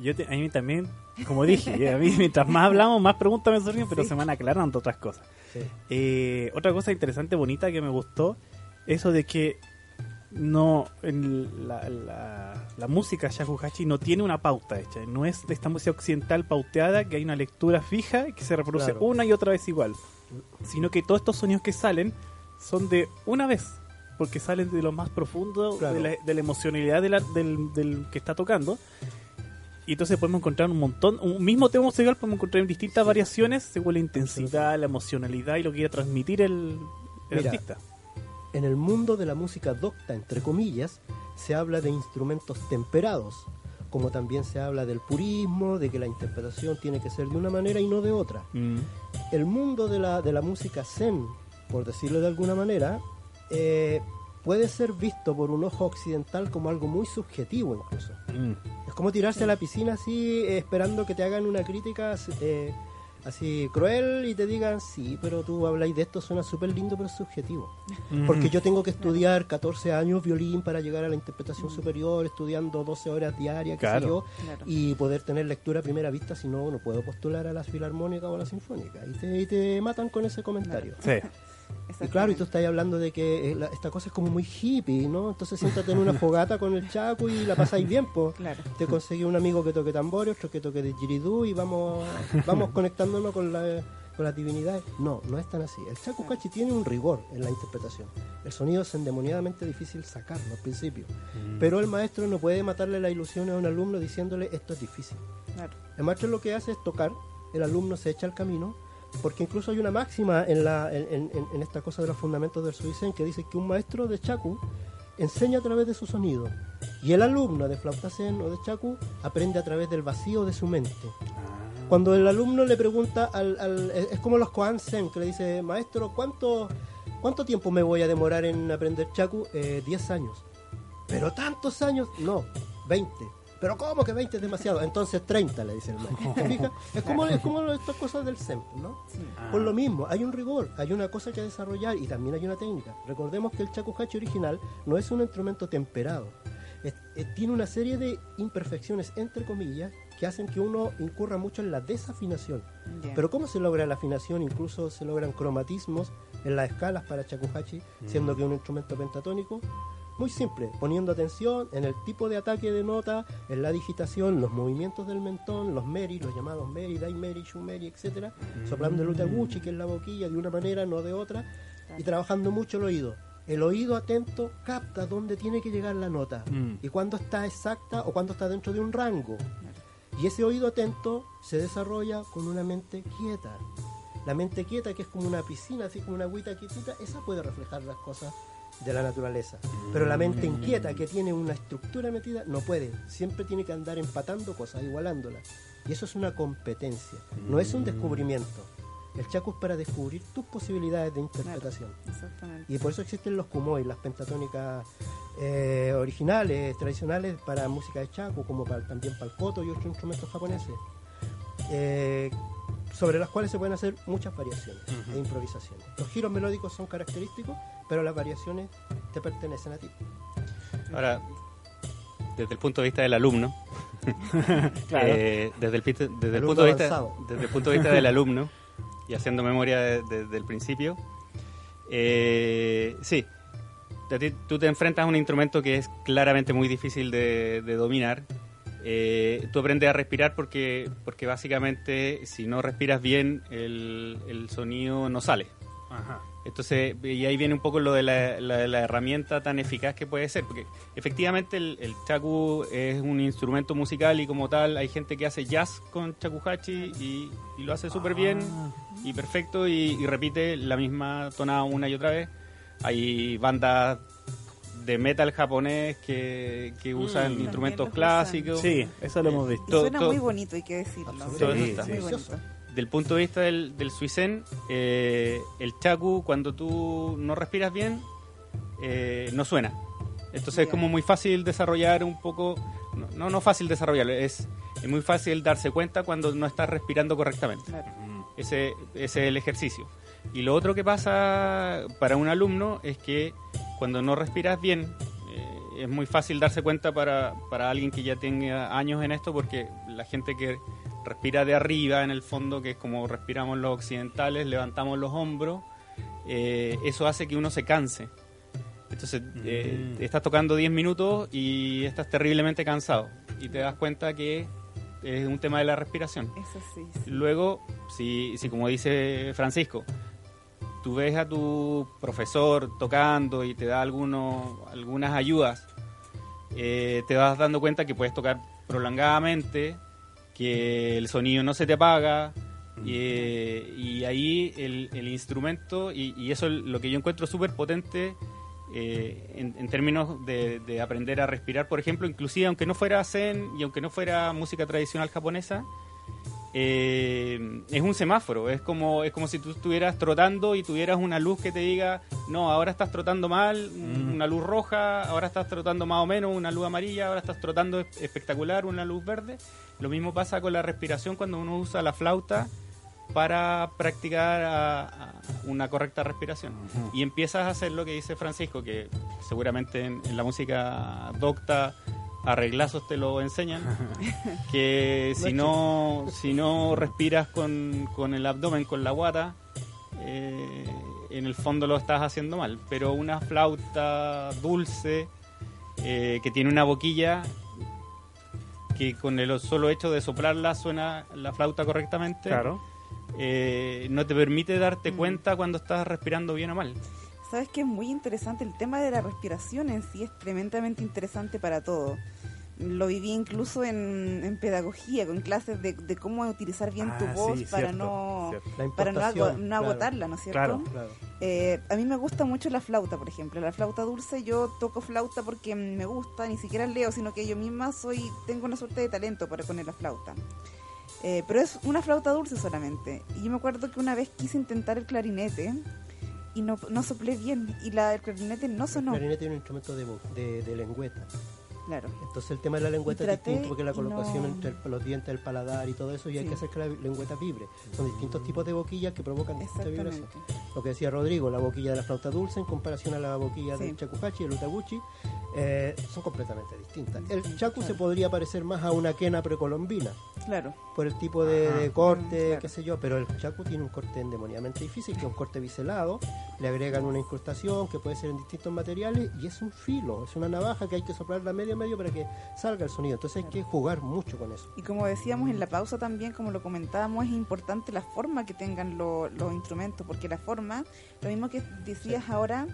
Yo te- a mí también, como dije, eh, a mí mientras más hablamos, más preguntas me surgen, pero Sí. se van aclarando otras cosas. Sí. Eh, otra cosa interesante, bonita que me gustó, eso de que no en la, la- la música shakuhachi no tiene una pauta hecha, no es de esta música occidental pauteada que hay una lectura fija que se reproduce Claro. una y otra vez igual, sino que todos estos sonidos que salen son de una vez, porque salen de lo más profundo Claro. de, la, de la emocionalidad de del, del que está tocando. Y entonces podemos encontrar un montón, un mismo tema musical podemos encontrar en distintas variaciones según la intensidad, la emocionalidad y lo que quiera transmitir el, el Mira, artista. En el mundo de la música docta, entre comillas, se habla de instrumentos temperados, como también se habla del purismo, de que la interpretación tiene que ser de una manera y no de otra. Mm. El mundo de la, de la música zen, por decirlo de alguna manera, eh, puede ser visto por un ojo occidental como algo muy subjetivo incluso. Es como tirarse a la piscina así eh, esperando que te hagan una crítica eh, así cruel y te digan, sí, pero tú habláis de esto, suena súper lindo, pero es subjetivo. Porque yo tengo que estudiar 14 años violín para llegar a la interpretación superior, estudiando 12 horas diarias, qué sé Claro. yo, Claro. y poder tener lectura a primera vista, si no, no puedo postular a la filarmónica o a la sinfónica. Y te, y te matan con ese comentario. Sí. [LAUGHS] Y claro, y tú estás hablando de que eh, la- esta cosa es como muy hippie, ¿no? Entonces siéntate en una [LAUGHS] fogata con el chaco y la pasáis bien, pues. Te conseguí un amigo que toque tambores, otro que toque de jiridú y vamos, vamos conectándonos con, la, con las divinidades. No, no es tan así. El chaco cachi tiene un rigor en la interpretación. El sonido es endemoniadamente difícil sacarlo al principio. Pero el maestro no puede matarle la ilusión a un alumno diciéndole esto es difícil. Claro. El maestro lo que hace es tocar, el alumno se echa al camino, porque incluso hay una máxima en, la, en, en- en esta cosa de los fundamentos del Suicen que dice que un maestro de Chaku enseña a través de su sonido y el alumno de flauta zen o de Chaku aprende a través del vacío de su mente. Cuando el alumno le pregunta al, al- es como los Koan Zen que le dice, maestro, ¿cuánto, ¿cuánto tiempo me voy a demorar en aprender Chaku? "Eh, 10 años. ¿Pero tantos años? No, 20. ¿Pero cómo que 20 es demasiado? Entonces 30, le dice el maestro. [LAUGHS] ¿Te fijas? Es como, es como estas cosas del Zen, ¿no? Por lo mismo, hay un rigor, hay una cosa que desarrollar y también hay una técnica. Recordemos que el shakuhachi original no es un instrumento temperado. Es- es- tiene una serie de imperfecciones, entre comillas, que hacen que uno incurra mucho en la desafinación. Ya. Pero ¿cómo se logra la afinación? Incluso se logran cromatismos en las escalas para shakuhachi, siendo que es un instrumento pentatónico. Muy simple, poniendo atención en el tipo de ataque de nota, en la digitación, los movimientos del mentón, los meri, los llamados meri, dai meri, shu meri, etcétera, soplando el utaguchi, que es la boquilla, de una manera, no de otra, y trabajando mucho el oído. El oído atento capta dónde tiene que llegar la nota Mm. y cuándo está exacta o cuándo está dentro de un rango. Y ese oído atento se desarrolla con una mente quieta. La mente quieta, que es como una piscina, así como una agüita quietita, esa puede reflejar las cosas de la naturaleza. Pero la mente inquieta, que tiene una estructura metida, no puede. Siempre tiene que andar empatando cosas, igualándolas. Y eso es una competencia, no es un descubrimiento. El chaco es para descubrir tus posibilidades de interpretación. Exactamente. Y por eso existen los kumoi, las pentatónicas eh, originales, tradicionales para música de chaco, como para, también para el koto y otros instrumentos japoneses, eh, sobre las cuales se pueden hacer muchas variaciones e improvisaciones. Los giros melódicos son característicos, pero las variaciones te pertenecen a ti. Ahora, desde el punto de vista del alumno, [LAUGHS] Claro. eh, desde, el, desde, el Alumno punto de vista, desde el punto de vista del alumno, y haciendo memoria de- de- desde el principio, eh, sí, a ti- tú te enfrentas a un instrumento que es claramente muy difícil de, de dominar. Eh, tú aprendes a respirar porque, porque básicamente si no respiras bien el, el sonido no sale. Ajá. Entonces, y ahí viene un poco lo de la, la- la herramienta tan eficaz que puede ser, porque efectivamente el, el chaku es un instrumento musical y como tal hay gente que hace jazz con chakuhachi y, y lo hace súper bien y perfecto y, y repite la misma tonada una y otra vez. Hay bandas de metal japonés que, que usan Mm. instrumentos usan. clásicos. Sí, eso lo hemos visto. Y Todo- suena todo- muy bonito, hay que decirlo. Sí, eso está. muy bonito. Del punto de vista del, del suicén, eh, el chaku, cuando tú no respiras bien, eh, no suena. Entonces es como muy fácil desarrollar un poco, no, no, no fácil desarrollarlo, es, es muy fácil darse cuenta cuando no estás respirando correctamente. Ese, ese es el ejercicio. Y lo otro que pasa para un alumno es que cuando no respiras bien, eh, es muy fácil darse cuenta para, para alguien que ya tenga años en esto, porque la gente que respira de arriba, en el fondo, que es como respiramos los occidentales, levantamos los hombros, eh, eso hace que uno se canse. Entonces, eh, estás tocando 10 minutos y estás terriblemente cansado. Y te das cuenta que es un tema de la respiración. Eso sí. Luego, si, si como dice Francisco, tú ves a tu profesor tocando y te da algunos, algunas ayudas, eh, te vas dando cuenta que puedes tocar prolongadamente, que el sonido no se te apaga, y, eh, y ahí el, el instrumento, y, y eso es lo que yo encuentro súper potente eh, en, en términos de, de aprender a respirar, por ejemplo, inclusive aunque no fuera zen y aunque no fuera música tradicional japonesa, eh, es un semáforo, es como, es como si tú estuvieras trotando y tuvieras una luz que te diga, no, ahora estás trotando mal, Mm. una luz roja, ahora estás trotando más o menos, una luz amarilla, ahora estás trotando es- espectacular, una luz verde. Lo mismo pasa con la respiración cuando uno usa la flauta para practicar a- a una correcta respiración. Y empiezas a hacer lo que dice Francisco, que seguramente en, en la música docta a reglazos te lo enseñan, [LAUGHS] que si no, si no respiras con, con el abdomen, con la guata, eh, en el fondo lo estás haciendo mal. Pero una flauta dulce, eh, que tiene una boquilla, que con el solo hecho de soplarla suena la flauta correctamente, Claro. eh, no te permite darte cuenta cuando estás respirando bien o mal. Sabes que es muy interesante el tema de la respiración en sí, es tremendamente interesante para todo. Lo viví incluso en, en pedagogía, con clases de, de cómo utilizar bien tu Ah, voz sí, para cierto, no cierto. Para no, ago- impostación, no claro. agotarla, ¿no es cierto? Claro. Claro. Eh, a mí me gusta mucho la flauta, por ejemplo. La flauta dulce, yo toco flauta porque me gusta, ni siquiera leo, sino que yo misma soy tengo una suerte de talento para poner la flauta. Eh, pero es una flauta dulce solamente. Y yo me acuerdo que una vez quise intentar el clarinete y no, no soplé bien. Y la del clarinete no El sonó. clarinete es un instrumento de, de, de lengüeta. Claro. Entonces el tema de la lengüeta es distinto porque la colocación no- entre el- los dientes, el paladar y todo eso, y hay que hacer que la lengüeta vibre. Son distintos tipos de boquillas que provocan vibraciones. Exactamente. Lo que decía Rodrigo, la boquilla de la flauta dulce en comparación a la boquilla Sí. del chakuhachi y el utaguchi, eh, son completamente distintas. El chaku se podría parecer más a una quena precolombina, Claro. por el tipo de, de corte, claro. qué sé yo, pero el chacu tiene un corte endemoniadamente difícil, que es un corte biselado, le agregan una incrustación que puede ser en distintos materiales y es un filo, es una navaja que hay que soplarla medio a medio para que salga el sonido, entonces hay que jugar mucho con eso. Y como decíamos en la pausa también, como lo comentábamos, es importante la forma que tengan lo- los instrumentos, porque la forma, lo mismo que decías ahora,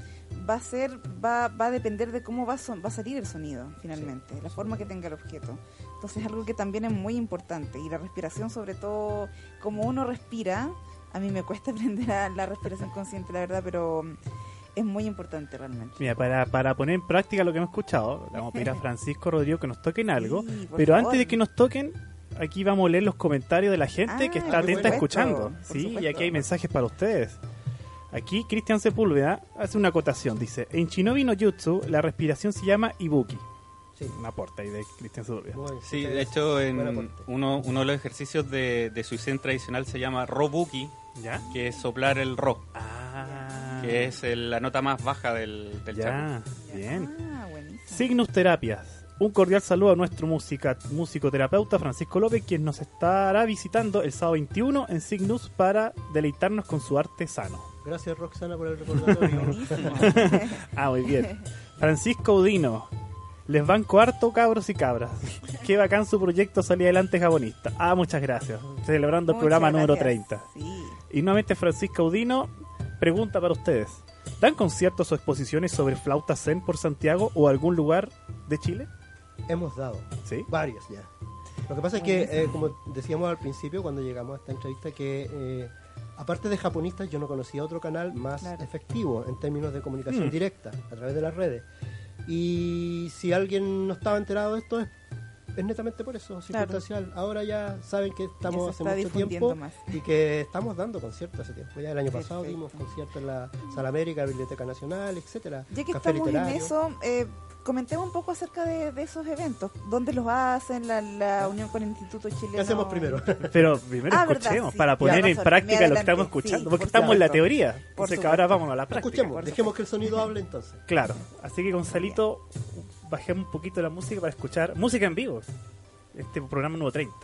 va a ser, va, va a depender de cómo va son- va a salir el sonido finalmente, la forma que tenga el objeto. Entonces es algo que también es muy importante. Y la respiración, sobre todo, como uno respira, a mí me cuesta [LAUGHS] aprender a la respiración consciente, la verdad, pero es muy importante realmente. Mira, para, para poner en práctica lo que hemos escuchado, vamos a pedir a [LAUGHS] Francisco Rodrigo que nos toquen algo. Sí, pero favor. antes de que nos toquen, aquí vamos a leer los comentarios de la gente Ah, que está por atenta supuesto, escuchando. Sí, y aquí hay mensajes para ustedes. Aquí Cristian Sepúlveda hace una acotación. Dice, en Shinobi no Jutsu la respiración se llama Ibuki. Sí. Un aporte ahí de Cristian Sepúlveda. Sí, de hecho, en uno, uno de los ejercicios de, de Suicen tradicional se llama Robuki, ¿Ya? que es soplar el Ro, Ah, que es el- la nota más baja del, del ya, bien. Ah, buenísimo. Signus Terapias. Un cordial saludo a nuestro música, musicoterapeuta Francisco López, quien nos estará visitando el sábado 21 en Signus para deleitarnos con su arte sano. Gracias Roxana por el recordatorio. [LAUGHS] Ah, muy bien. Francisco Udino. Les banco harto cabros y cabras. Qué bacán su proyecto Salí Adelante Jabonista. Ah, muchas gracias. Celebrando el programa número gracias. 30. Sí. Y nuevamente Francisco Udino pregunta para ustedes. ¿Dan conciertos o exposiciones sobre flauta zen por Santiago o algún lugar de Chile? Hemos dado Sí. varios ya. Lo que pasa es que, eh, como decíamos al principio cuando llegamos a esta entrevista, que eh, aparte de japonistas yo no conocía otro canal más Claro. efectivo en términos de comunicación Mm. directa a través de las redes. Y si alguien no estaba enterado de esto es, es netamente por eso, circunstancial. Ahora ya saben que estamos hace mucho tiempo más. y que estamos dando conciertos hace tiempo. Ya el año pasado dimos conciertos en la Sala América, Biblioteca Nacional, etcétera. Ya que Café estamos en literario. eso, eh, comentemos un poco acerca de, de esos eventos. ¿Dónde los hacen? La, la unión con el Instituto Chileno. ¿Qué hacemos primero? [LAUGHS] Pero primero Ah, verdad, escuchemos sí. para Ya, poner en razón, práctica lo que estamos escuchando, sí, porque por estamos en la teoría. Por Entonces supuesto. ahora vamos a la práctica. Escuchemos, dejemos que el sonido hable entonces. Claro, así que Gonzalito, bajemos un poquito la música para escuchar música en vivo. Este programa número 30.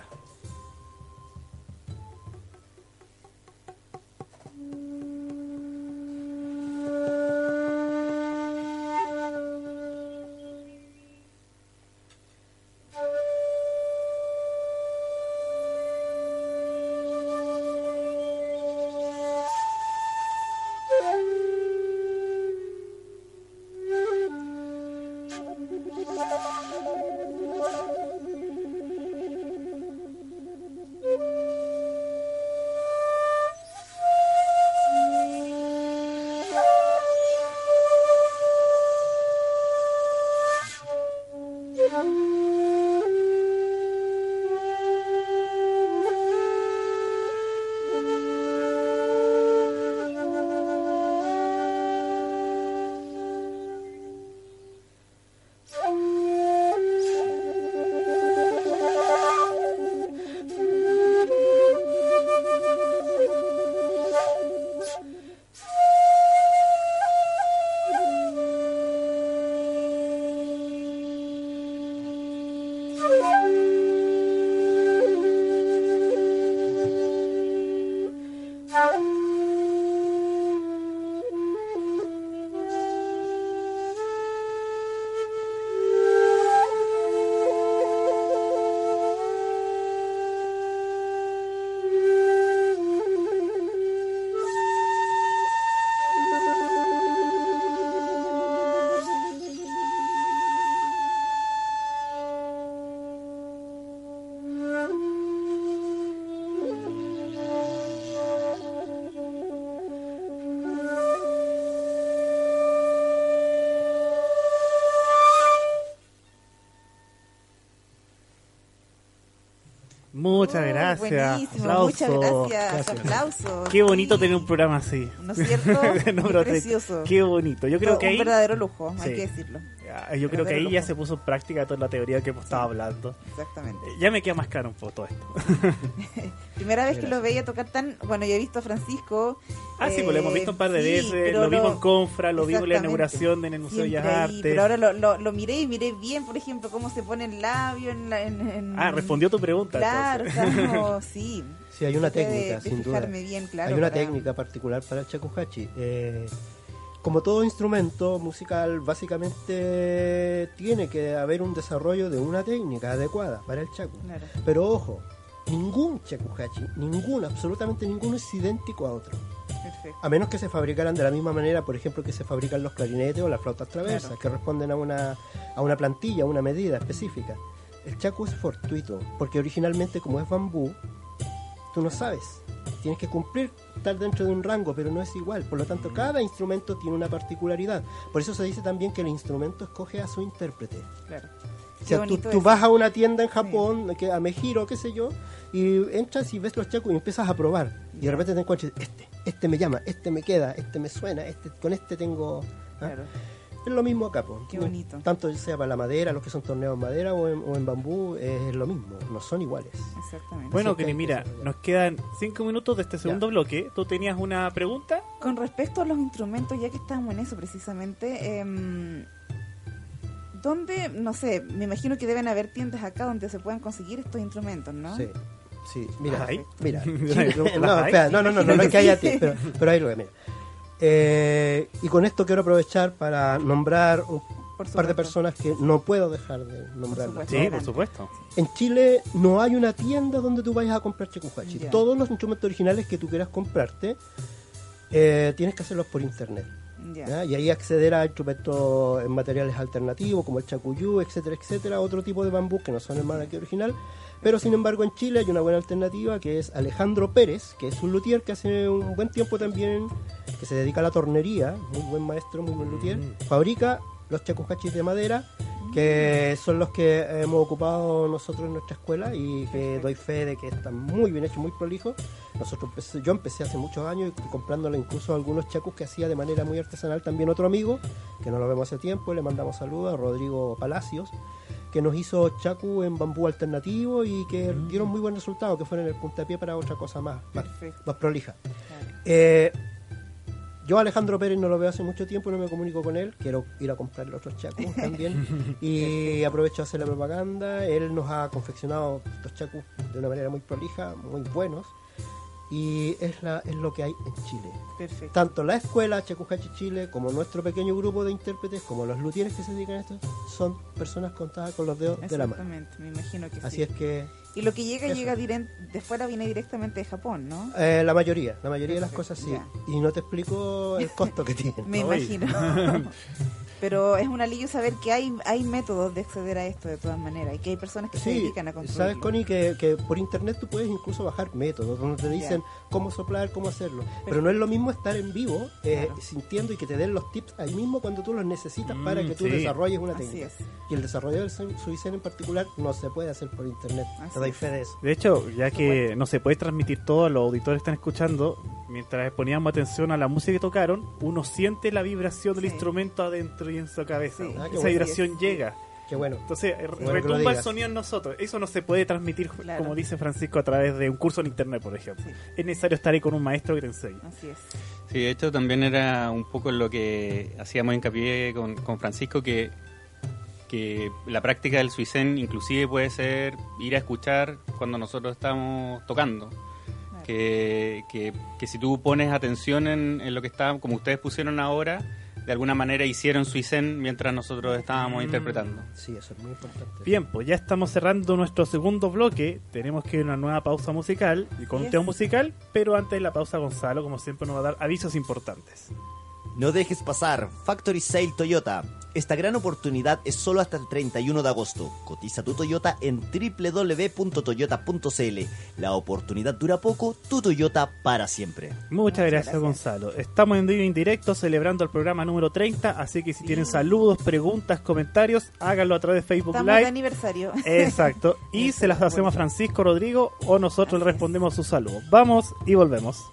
Gracias. buenísimo, muchas gracias. Aplausos. Qué bonito Sí. tener un programa así. ¿No es cierto? [LAUGHS] No, Precioso. Qué bonito. Yo creo Un que ahí. verdadero lujo, hay Sí. que decirlo. Yo creo que ahí ya se puso en práctica toda la teoría que hemos estado hablando. Exactamente. Ya me queda más claro un poco todo esto. [LAUGHS] Primera vez que lo veía tocar tan. Bueno, yo he visto a Francisco. Ah, sí, pues lo hemos visto un par de sí, veces. pero Lo vimos en Confra, lo vimos en la inauguración en el Museo de Artes. Pero ahora lo, lo, lo miré y miré bien, por ejemplo, cómo se pone el labio en la. En, en- Ah, respondió tu pregunta. Claro, como- [LAUGHS] sí. Sí, hay una de- técnica, de sin duda. bien, claro, hay una para- técnica particular para el shakuhachi. Eh, como todo instrumento musical, básicamente tiene que haber un desarrollo de una técnica adecuada para el chaku. Claro. Pero ojo, ningún shakuhachi, ningún, absolutamente ninguno es idéntico a otro. Perfecto. A menos que se fabricaran de la misma manera, por ejemplo, que se fabrican los clarinetes o las flautas traversas, Claro. que responden a una, a una plantilla, a una medida específica. El chaku es fortuito, porque originalmente como es bambú, tú no sabes. Tienes que cumplir, estar dentro de un rango, pero no es igual. Por lo tanto, cada instrumento tiene una particularidad. Por eso se dice también que el instrumento escoge a su intérprete. Claro. O sea, tú, tú vas a una tienda en Japón, que a Mejiro, qué sé yo, y entras y ves los chacos y empiezas a probar. Y de repente te encuentras, este, este me llama, este me queda, este me suena, este con este tengo... ¿ah? Claro. Es lo mismo acá, po. Qué bonito. Tanto sea para la madera, los que son torneos en madera o en, o en bambú, es lo mismo, no son iguales. Exactamente. Bueno, Kenny, mira, nos quedan cinco minutos de este segundo bloque. ¿Tú tenías una pregunta? Con respecto a los instrumentos, ya que estábamos en eso precisamente, em, ¿dónde, no sé, me imagino que deben haber tiendas acá donde se puedan conseguir estos instrumentos, ¿no? Sí, sí, mira, ¿Hay? mira. [LAUGHS] ¿Las no, espera, no, no, no, no, no es que haya ti, [LAUGHS] pero, pero ahí lo que mira. Eh, y con esto quiero aprovechar para nombrar un par de personas que no puedo dejar de nombrar. Sí, por supuesto. En Chile no hay una tienda donde tú vayas a comprar shakuhachi. Ya. Todos los instrumentos originales que tú quieras comprarte, eh, tienes que hacerlos por internet. ¿Ya? Y ahí acceder a instrumentos en materiales alternativos como el chacuyu, etcétera, etcétera, otro tipo de bambú que no son el maraquí original. Pero sin embargo en Chile hay una buena alternativa que es Alejandro Pérez, que es un luthier que hace un buen tiempo también, que se dedica a la tornería, muy buen maestro, muy buen luthier, fabrica los chacuhachis de madera, que son los que hemos ocupado nosotros en nuestra escuela y que doy fe de que están muy bien hechos, muy prolijos. Nosotros empecé- yo empecé hace muchos años comprándole incluso algunos chacus que hacía de manera muy artesanal también otro amigo, que no lo vemos hace tiempo, le mandamos saludos a Rodrigo Palacios, que nos hizo chacu en bambú alternativo y que dieron muy buen resultado, que fueron el puntapié para otra cosa más, más, más prolija. Eh, yo Alejandro Pérez no lo veo hace mucho tiempo, no me comunico con él, quiero ir a comprar los otros chacus [LAUGHS] también. Y aprovecho a hacer la propaganda. Él nos ha confeccionado estos chacus de una manera muy prolija, muy buenos y es, la, es lo que hay en Chile. Perfecto. Tanto la escuela Chacujachi Chile como nuestro pequeño grupo de intérpretes, como los luthieres que se dedican a esto, son personas contadas con los dedos de la mano. Exactamente, me imagino que Así sí. es que Y lo que llega, Eso. llega de fuera, viene directamente de Japón, ¿no? eh, la mayoría, la mayoría de las cosas sí. ya. Y no te explico el [LAUGHS] costo que tiene. Me imagino. [LAUGHS] Pero es un alivio saber que hay, hay métodos de acceder a esto de todas maneras y que hay personas que se dedican a construir. sabes Connie que, que por internet tú puedes incluso bajar métodos donde te dicen cómo soplar, cómo hacerlo. Pero no es lo mismo estar en vivo eh, sintiendo y que te den los tips ahí mismo cuando tú los necesitas Mm, para que tú sí. desarrolles una Así técnica. es. Y el desarrollo del su- Suicen en particular no se puede hacer por internet. Así te doy fe de eso. De hecho, ya que no se puede transmitir todo, los auditores están escuchando, mientras poníamos atención a la música que tocaron, uno siente la vibración del Sí. instrumento adentro y en su cabeza. Sí. Ah, Esa bueno. vibración Sí. llega. Qué bueno. Entonces, eh, bueno retumba el sonido en nosotros. Eso no se puede transmitir, Claro. como dice Francisco, a través de un curso en internet, por ejemplo. Sí. Es necesario estar ahí con un maestro que te enseñe. Así es. Sí, de hecho también era un poco lo que hacíamos hincapié con, con Francisco, que, que la práctica del suicén inclusive puede ser ir a escuchar cuando nosotros estamos tocando. Que, que, que si tú pones atención en, en lo que está, como ustedes pusieron ahora, de alguna manera hicieron suicén mientras nosotros estábamos Mm. interpretando. Sí, eso es muy importante. Bien, pues ya estamos cerrando nuestro segundo bloque. Tenemos que ir a una nueva pausa musical y con tema musical, pero antes de la pausa, Gonzalo, como siempre, nos va a dar avisos importantes. No dejes pasar Factory Sale Toyota. Esta gran oportunidad es solo hasta el 31 de agosto. Cotiza tu Toyota en www.toyota.cl. La oportunidad dura poco, tu Toyota para siempre. Muchas gracias, Gonzalo. Estamos en vivo y en directo celebrando el programa número 30, así que si tienen saludos, preguntas, comentarios, háganlo a través de Facebook Estamos de Live. aniversario. Exacto. Y [LAUGHS] se las hacemos a Francisco Rodrigo o nosotros le respondemos sus saludos. Vamos y volvemos.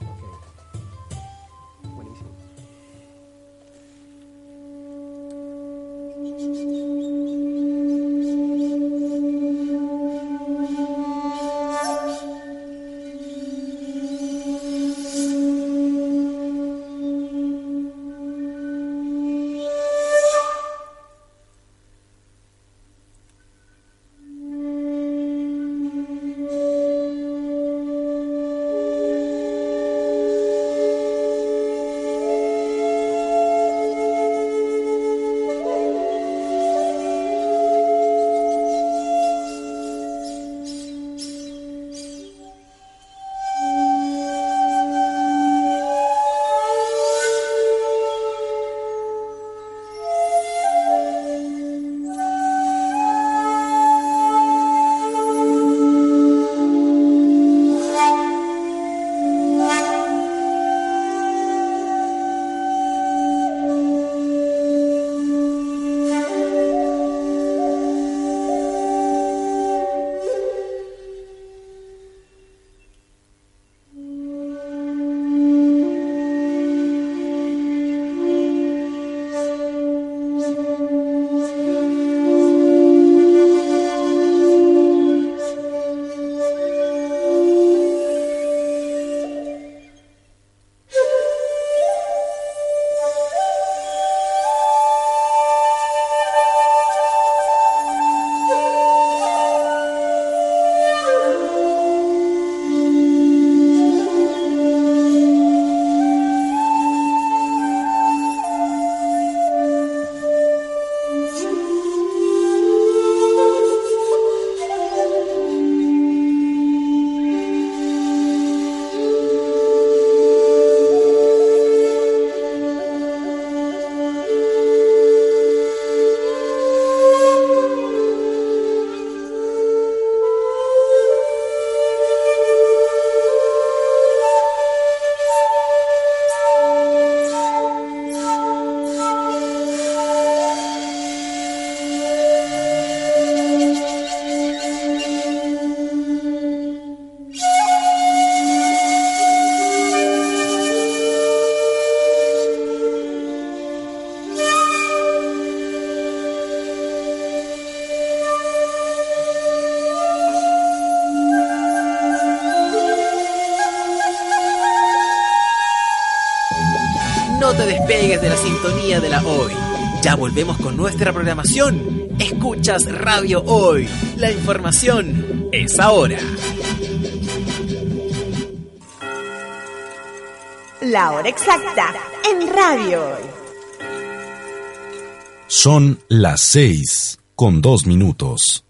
Nuestra programación. Escuchas Radio Hoy. La información es ahora. La hora exacta en Radio Hoy. Son las 6 con 2 minutos.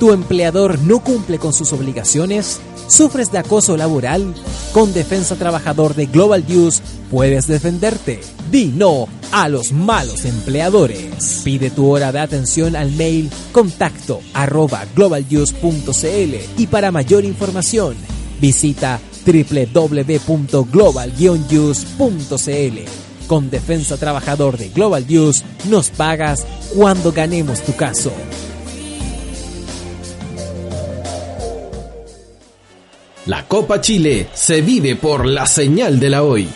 ¿Tu empleador no cumple con sus obligaciones? ¿Sufres de acoso laboral? Con Defensa Trabajador de Global News puedes defenderte. Di no a los malos empleadores. Pide tu hora de atención al mail contacto arroba globalnews.cl y para mayor información visita www.global-news.cl. Con Defensa Trabajador de Global News nos pagas cuando ganemos tu caso. La Copa Chile se vive por la señal de la hoy.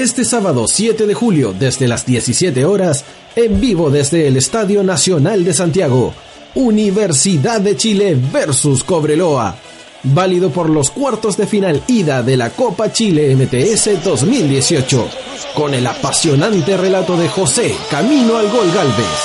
Este sábado 7 de julio desde las 17 horas, en vivo desde el Estadio Nacional de Santiago, Universidad de Chile versus Cobreloa. Válido por los cuartos de final ida de la Copa Chile MTS 2018, con el apasionante relato de José Camino al Gol Galvez.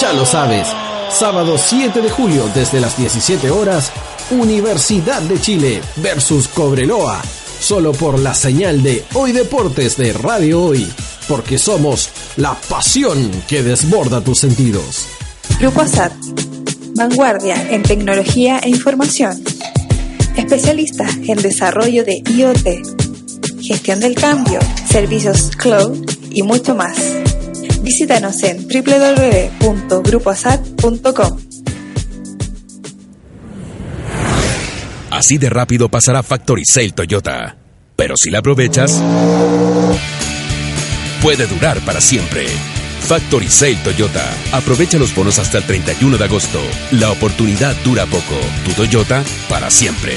Ya lo sabes, sábado 7 de julio desde las 17 horas, Universidad de Chile versus Cobreloa, solo por la señal de Hoy Deportes de Radio Hoy, porque somos la pasión que desborda tus sentidos. Grupo ASAT. Vanguardia en tecnología e información. Especialista en desarrollo de IoT, gestión del cambio, servicios cloud y mucho más. Visítanos en www.gruposat.com. Así de rápido pasará Factory Sale Toyota. Pero si la aprovechas, puede durar para siempre. Factory Sale Toyota. Aprovecha los bonos hasta el 31 de agosto. La oportunidad dura poco. Tu Toyota para siempre.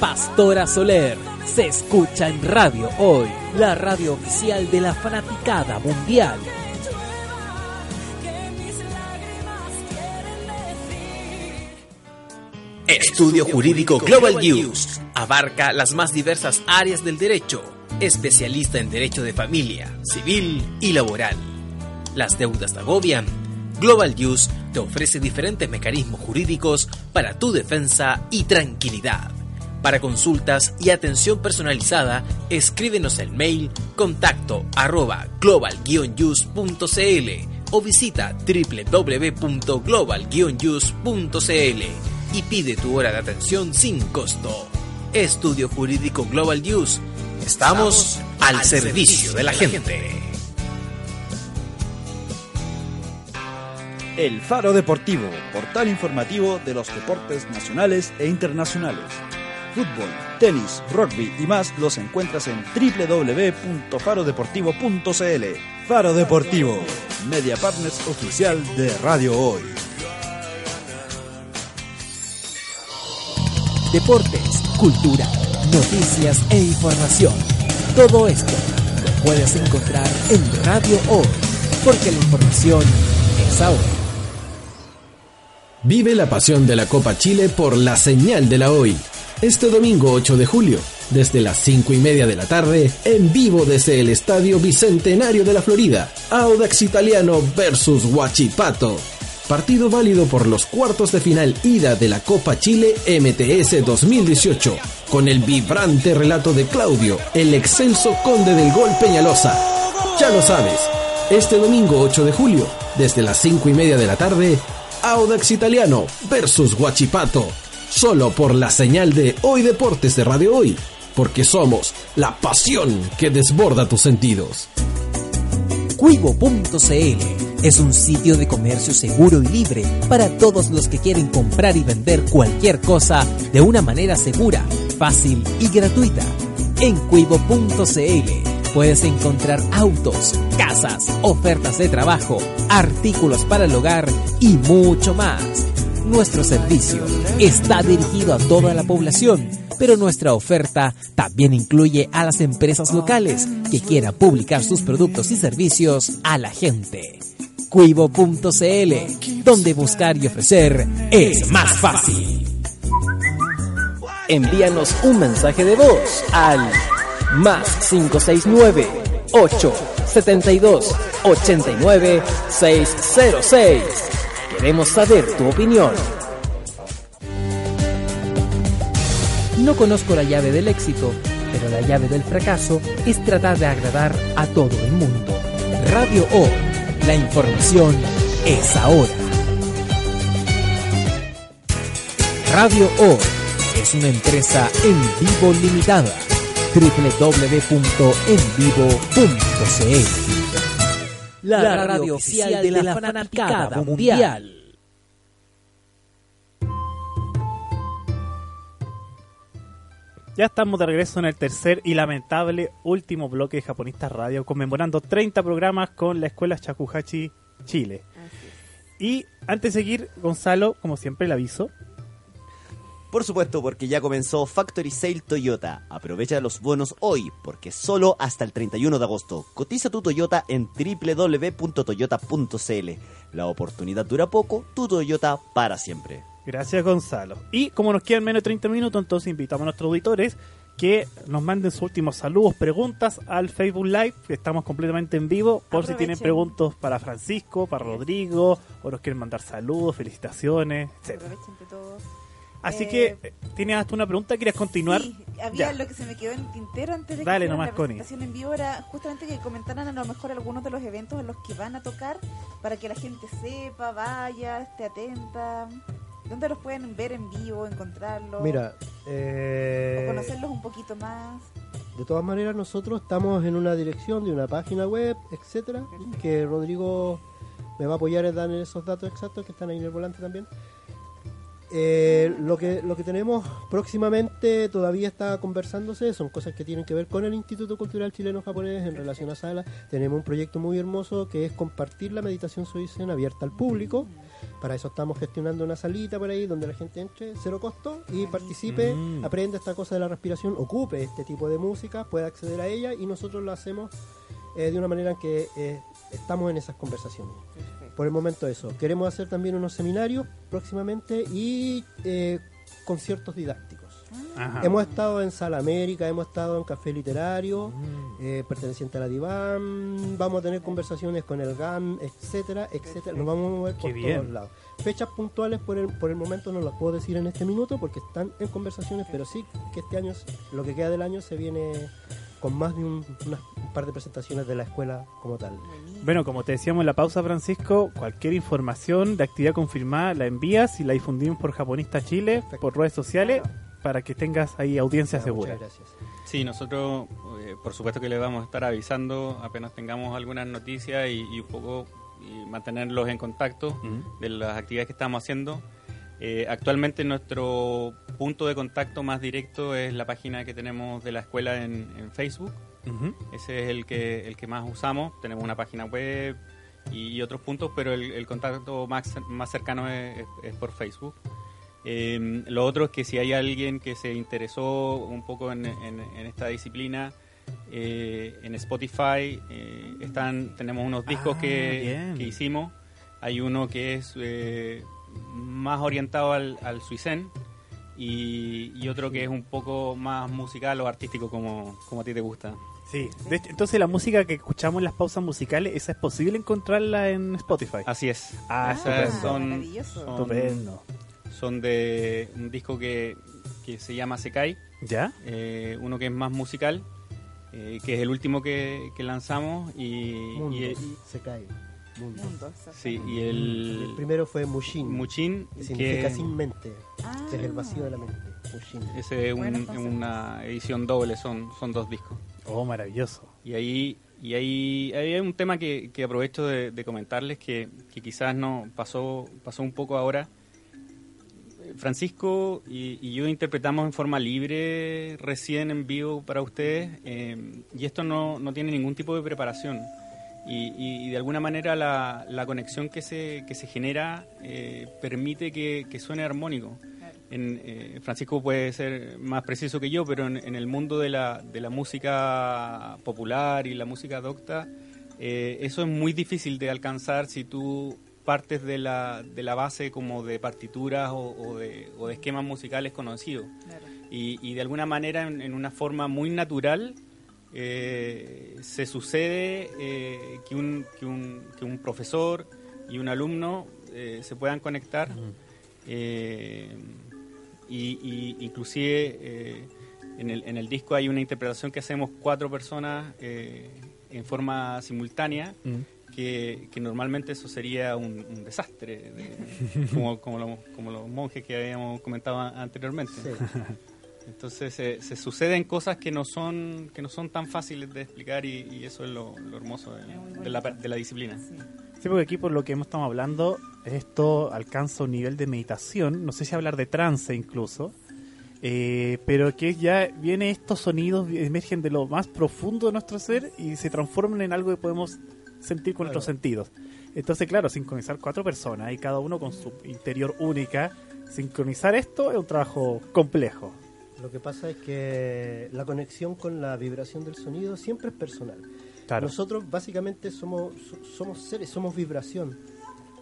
Pastora Soler se escucha en Radio Hoy, la radio oficial de la fanaticada mundial. Estudio Jurídico Global News abarca las más diversas áreas del derecho, especialista en derecho de familia, civil y laboral. Las deudas te agobian. Global News te ofrece diferentes mecanismos jurídicos para tu defensa y tranquilidad. Para consultas y atención personalizada, escríbenos el mail contacto arroba global o visita www.global y pide tu hora de atención sin costo. Estudio Jurídico Global News. Estamos, al, servicio de la gente. El Faro Deportivo, portal informativo de los deportes nacionales e internacionales. Fútbol, tenis, rugby y más los encuentras en www.farodeportivo.cl. Faro Deportivo, media partners oficial de Radio Hoy. Deportes, cultura, noticias e información. Todo esto lo puedes encontrar en Radio Hoy, porque la información es ahora. Vive la pasión de la Copa Chile por la señal de la hoy. Este domingo 8 de julio, desde las 5 y media de la tarde, en vivo desde el Estadio Bicentenario de la Florida, Audax Italiano versus Huachipato. Partido válido por los cuartos de final ida de la Copa Chile MTS 2018, con el vibrante relato de Claudio, el excelso conde del gol Peñalosa. Ya lo sabes, este domingo 8 de julio, desde las 5 y media de la tarde, Audax Italiano versus Huachipato. Solo por la señal de Hoy Deportes de Radio Hoy, porque somos la pasión que desborda tus sentidos. Cuivo.cl es un sitio de comercio seguro y libre para todos los que quieren comprar y vender cualquier cosa de una manera segura, fácil y gratuita. En Cuivo.cl puedes encontrar autos, casas, ofertas de trabajo, artículos para el hogar y mucho más. Nuestro servicio está dirigido a toda la población, pero nuestra oferta también incluye a las empresas locales que quieran publicar sus productos y servicios a la gente. Cuivo.cl, donde buscar y ofrecer es más fácil. Envíanos un mensaje de voz al más 569 872 89 606. Queremos saber tu opinión. No conozco la llave del éxito, pero la llave del fracaso es tratar de agradar a todo el mundo. Radio O, la información es ahora. Radio O es una empresa en vivo limitada www.envivo.cl La radio oficial de la fanaticada mundial. Ya estamos de regreso en el tercer y lamentable último bloque de Japonistas Radio, conmemorando 30 programas con la Escuela Shakuhachi Chile. Y antes de seguir, Gonzalo, como siempre, el aviso. Por supuesto, porque ya comenzó Factory Sale Toyota. Aprovecha los bonos hoy, porque solo hasta el 31 de agosto. Cotiza tu Toyota en www.toyota.cl. La oportunidad dura poco, tu Toyota para siempre. Gracias, Gonzalo. Y como nos quedan menos de 30 minutos, entonces invitamos a nuestros auditores que nos manden sus últimos saludos, preguntas al Facebook Live, que estamos completamente en vivo, por si tienen preguntas para Francisco, para Rodrigo, o nos quieren mandar saludos, felicitaciones, etc. Aprovechen de todo. Así Eh, que, eh, ¿tienes hasta una pregunta? ¿Quieres continuar? Sí, había Ya. lo que se me quedó en el tintero antes de que Dale hicieran nomás, la Connie. presentación en vivo era justamente que comentaran a lo mejor algunos de los eventos en los que van a tocar para que la gente sepa, vaya, esté atenta. ¿Dónde los pueden ver en vivo, encontrarlos? Mira, o eh, conocerlos un poquito más. de todas maneras nosotros estamos en una dirección de una página web, etcétera, que Rodrigo me va a apoyar en dar esos datos exactos que están ahí en el volante también. Eh, lo que lo que tenemos próximamente todavía está conversándose, son cosas que tienen que ver con el Instituto Cultural Chileno Japonés en relación a sala. Tenemos un proyecto muy hermoso que es compartir la meditación Soisen abierta al público. Para eso estamos gestionando una salita por ahí donde la gente entre, cero costo, y participe, Mm. aprenda esta cosa de la respiración, ocupe este tipo de música, pueda acceder a ella y nosotros lo hacemos eh, de una manera en que eh, estamos en esas conversaciones. Por el momento eso. Queremos hacer también unos seminarios próximamente y eh, conciertos didácticos. Ajá. Hemos estado en Sala América, hemos estado en Café Literario, eh, perteneciente a la Divan, vamos a tener conversaciones con el GAM, etcétera, etcétera. Nos vamos a mover Qué por bien. todos lados. Fechas puntuales por el, por el momento no las puedo decir en este minuto porque están en conversaciones, pero sí que este año, lo que queda del año, se viene con más de un, unas- un par de presentaciones de la escuela como tal. Bueno, como te decíamos en la pausa, Francisco, cualquier información de actividad confirmada la envías y la difundimos por Japonista Chile, por redes sociales, para que tengas ahí audiencia Ya, segura. Muchas gracias. Sí, nosotros eh, por supuesto que le vamos a estar avisando apenas tengamos algunas noticias y, y un poco y mantenerlos en contacto de las actividades que estamos haciendo. Eh, actualmente nuestro punto de contacto más directo es la página que tenemos de la escuela en, en Facebook. Ese es el que, el que más usamos. Tenemos una página web y, otros puntos, pero el, el contacto más, más cercano es, es- es por Facebook. Eh, lo otro es que si hay alguien que se interesó un poco en, en- en esta disciplina, eh, en Spotify eh, están tenemos unos discos Ah, que, que hicimos. Hay uno que es más orientado al, al suicén y, y otro que es un poco más musical o artístico como, como a ti te gusta. Sí, de hecho, entonces la música que escuchamos en las pausas musicales, ¿esa es posible encontrarla en Spotify? Así es. Ah, estupendo. son, son- Estupendo. son de un disco que, que se llama Sekai. ¿Ya? Eh, uno que es más musical, eh, que es el último que, que lanzamos. Y, Mundos, y- se cae. Sí, y el, El primero fue Mushin. Mushin, que significa que- sin mente. Ah. Es el vacío de la mente. Mushin. ese es un- una edición doble, son, son dos discos. Oh, maravilloso. Y ahí, y ahí, ahí hay un tema que, que aprovecho de, de comentarles que, que quizás no pasó, pasó un poco ahora. Francisco y, y yo interpretamos en forma libre recién en vivo para ustedes eh, y esto no, no tiene ningún tipo de preparación. Y, y- y de alguna manera la, la conexión que se, que se genera eh, permite que, que suene armónico. En, eh, Francisco puede ser más preciso que yo, pero en, en el mundo de la, de la música popular y la música docta, eh, eso es muy difícil de alcanzar si tú partes de la, de la base como de partituras o, o de, o de esquemas musicales conocidos. Y, y de alguna manera, en, en una forma muy natural, eh, se sucede eh, que, un, que, un, que un profesor y un alumno eh, se puedan conectar. eh, y, y inclusive en, el, en el disco hay una interpretación que hacemos cuatro personas en forma simultánea, que, que normalmente eso sería un, un desastre, de- como, como, lo- como los monjes que habíamos comentado anteriormente. Entonces se, se suceden cosas que no son que no son tan fáciles de explicar y, y eso es lo, lo hermoso de, de la, de la disciplina. Sí, porque aquí por lo que hemos estado hablando, esto alcanza un nivel de meditación, no sé si hablar de trance incluso, eh, pero que ya viene estos sonidos, emergen de lo más profundo de nuestro ser y se transforman en algo que podemos sentir con nuestros sentidos. Entonces, claro, sincronizar cuatro personas y cada uno con su interior única, sincronizar esto es un trabajo complejo. Lo que pasa es que la conexión con la vibración del sonido siempre es personal. Claro. Nosotros básicamente somos, so- somos seres, somos vibración.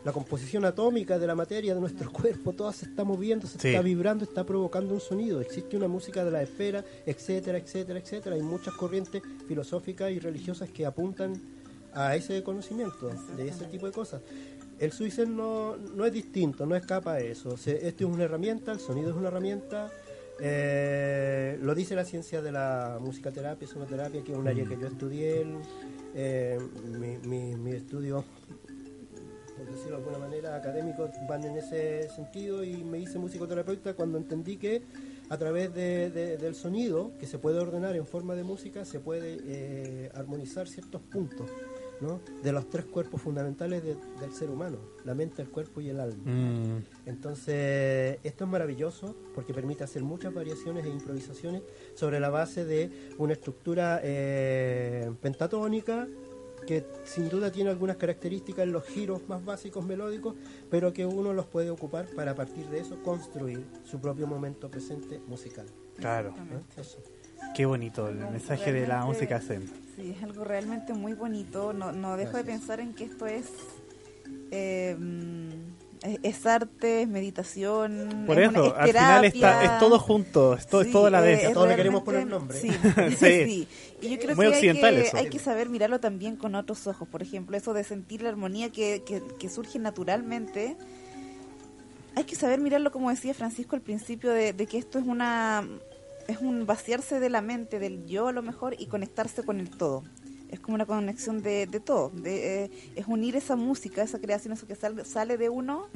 la composición atómica de la materia de nuestro [LAUGHS] cuerpo, todo se está moviendo, se Sí. está vibrando, está provocando un sonido. Existe una música de la esfera, etcétera, etcétera, etcétera. Hay muchas corrientes filosóficas y religiosas que apuntan a ese conocimiento, de ese tipo de cosas. El suicide no, no es distinto, no escapa a eso. Se- esto es una herramienta, el sonido es una herramienta. Eh, lo dice la ciencia de la musicoterapia, sonoterapia, que es un área que yo estudié. eh, mi, mi, mi estudio por decirlo de alguna manera, académicos van en ese sentido y me hice musicoterapeuta cuando entendí que a través de- del sonido, que se puede ordenar en forma de música, se puede eh, armonizar ciertos puntos ¿no? de los tres cuerpos fundamentales de- del ser humano, la mente, el cuerpo y el alma. Mm. Entonces, esto es maravilloso porque permite hacer muchas variaciones e improvisaciones sobre la base de una estructura eh, pentatónica que sin duda tiene algunas características en los giros más básicos melódicos, pero que uno los puede ocupar para a partir de eso construir su propio momento presente musical. Claro. Qué bonito el mensaje de la música zen. Sí, es algo realmente muy bonito. No, no dejo de pensar en que esto es, eh, es, es arte, es meditación. Por es eso, una- es al final está, terapia. es todo junto, es todo, es Sí, todo a la eh, vez. es todos le queremos poner nombre. [LAUGHS] Sí, Sí. sí. Y yo creo Muy que, hay que eso. hay que saber mirarlo también con otros ojos. Por ejemplo, eso de sentir la armonía que, que, que surge naturalmente. Hay que saber mirarlo, como decía Francisco al principio, de, de que esto es una es un vaciarse de la mente, del yo a lo mejor, y conectarse con el todo. Es como una conexión de, de todo. De, eh, es unir esa música, esa creación, eso que sal- sale de uno,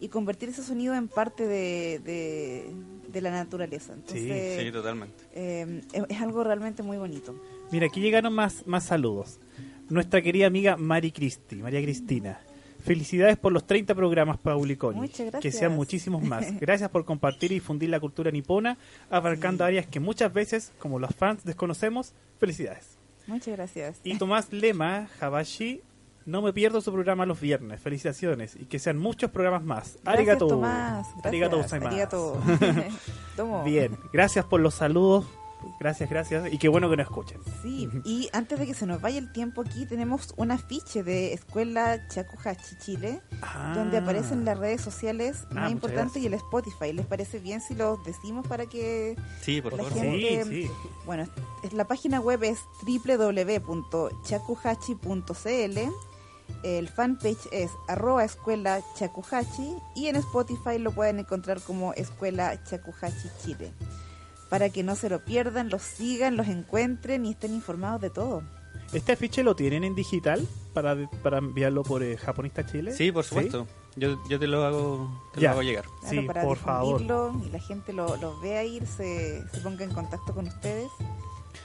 y convertir ese sonido en parte de, de, de la naturaleza. Entonces, Sí, totalmente. eh, es, es algo realmente muy bonito. Mira, aquí llegaron más, más saludos. Nuestra querida amiga Mari Cristi, María Cristina. Felicidades por los 30 programas, Pauliconi. Muchas gracias. Que sean muchísimos más. [LAUGHS] Gracias por compartir y difundir la cultura nipona, abarcando áreas que muchas veces, como los fans, desconocemos. Felicidades. Muchas gracias. Y [LAUGHS] Tomás Lema, Habashi, no me pierdo su programa los viernes. Felicitaciones y que sean muchos programas más. Gracias, Arigato. Tomás. Gracias. Arigato. [LAUGHS] Arigato. Bien, gracias por los saludos. Gracias, gracias. Y qué bueno que nos escuchen. Sí, [LAUGHS] y antes de que se nos vaya el tiempo aquí, tenemos un afiche de Escuela Chacujachi Chile, Ah. donde aparecen las redes sociales Ah, más importantes y el. Spotify. ¿Les parece bien si los decimos para que Sí, por la favor. gente... Sí, sí. Bueno, es- la página web es www.chacujachi.cl el fanpage es arroba escuela chacujachi y en Spotify lo pueden encontrar como Escuela Chacujachi Chile. Para que no se lo pierdan, los sigan, los encuentren y estén informados de todo. ¿Este afiche lo tienen en digital para, para enviarlo por eh, Japonista Chile? Sí, por supuesto. Yo, yo te lo hago, te lo hago llegar. Claro, Sí, para por favor. difundirlo y la gente lo, lo vea ir, se, se ponga en contacto con ustedes.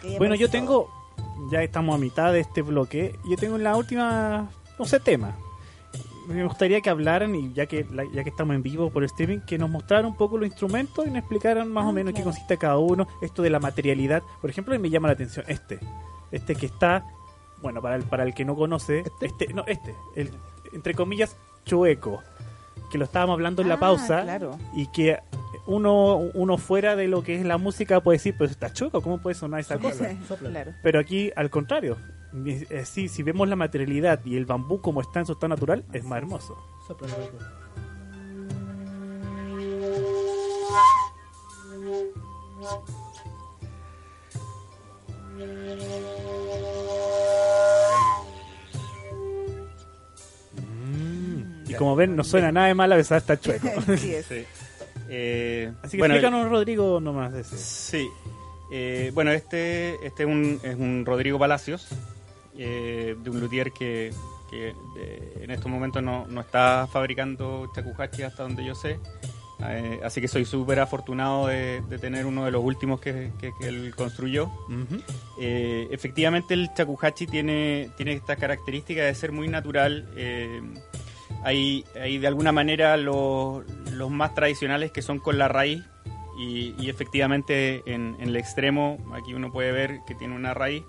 ahí Bueno, yo tengo, ya estamos a mitad de este bloque, yo tengo la última, no sé, tema. Me gustaría que hablaran, y ya que la- ya que estamos en vivo por streaming, que nos mostraran un poco los instrumentos y nos explicaran más Ah, o menos en qué claro. consiste cada uno, esto de la materialidad. Por ejemplo, me llama la atención este, este que está, bueno, para el, para el que no conoce, este, no, este, el, entre comillas, chueco, que lo estábamos hablando en la Ah, pausa, claro. y que uno, uno fuera de lo que es la música puede decir, pues está chueco, ¿cómo puede sonar esa cosa? Claro. Pero aquí, al contrario, eh, sí, si vemos la materialidad y el bambú como está en su estado natural, es más hermoso. Sopla. Y como ven, no suena nada de mal a pesar de estar chueco. [LAUGHS] Así es. Sí. Eh, Así que bueno, explícanos, Rodrigo, nomás de ese. Sí. Eh, bueno, este, este es, un, es un Rodrigo Palacios, eh, de un luthier que, que, eh, en estos momentos no, no está fabricando chacujachi hasta donde yo sé. Eh, así que soy súper afortunado de, de tener uno de los últimos que, que- que él construyó. Efectivamente el chacujachi tiene, tiene esta característica de ser muy natural. hay, hay de alguna manera los, los más tradicionales que son con la raíz y, y efectivamente en, en el extremo aquí uno puede ver que tiene una raíz.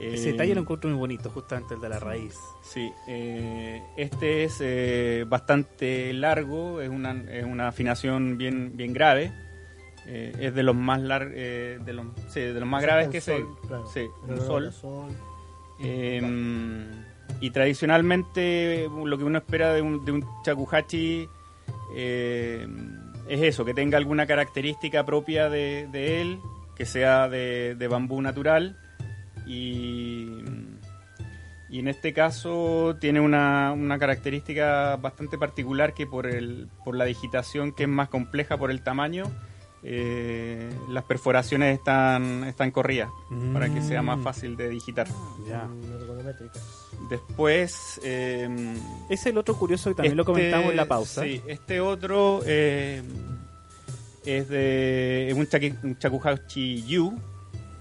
Ese Eh, detalle lo encuentro muy bonito, justamente el de la raíz. Sí, eh, este es eh, bastante largo, es una, es una afinación bien, bien grave. eh, es de los más lar eh, de los, sí, de los más O sea, graves que sol, se claro. sí, honor sol. a sol. Eh, y tradicionalmente lo que uno espera de un, de un shakuhachi eh, es eso, que tenga alguna característica propia de, de él, que sea de, de bambú natural y, y en este caso tiene una, una característica bastante particular que por, el, por la digitación que es más compleja por el tamaño, eh, las perforaciones están, están corridas para que sea más Mm. fácil de digitar. Ya. Después... eh, Es el otro curioso que también lo comentamos en la pausa. Sí, este otro eh, es de es un, Shakuhachi Yu,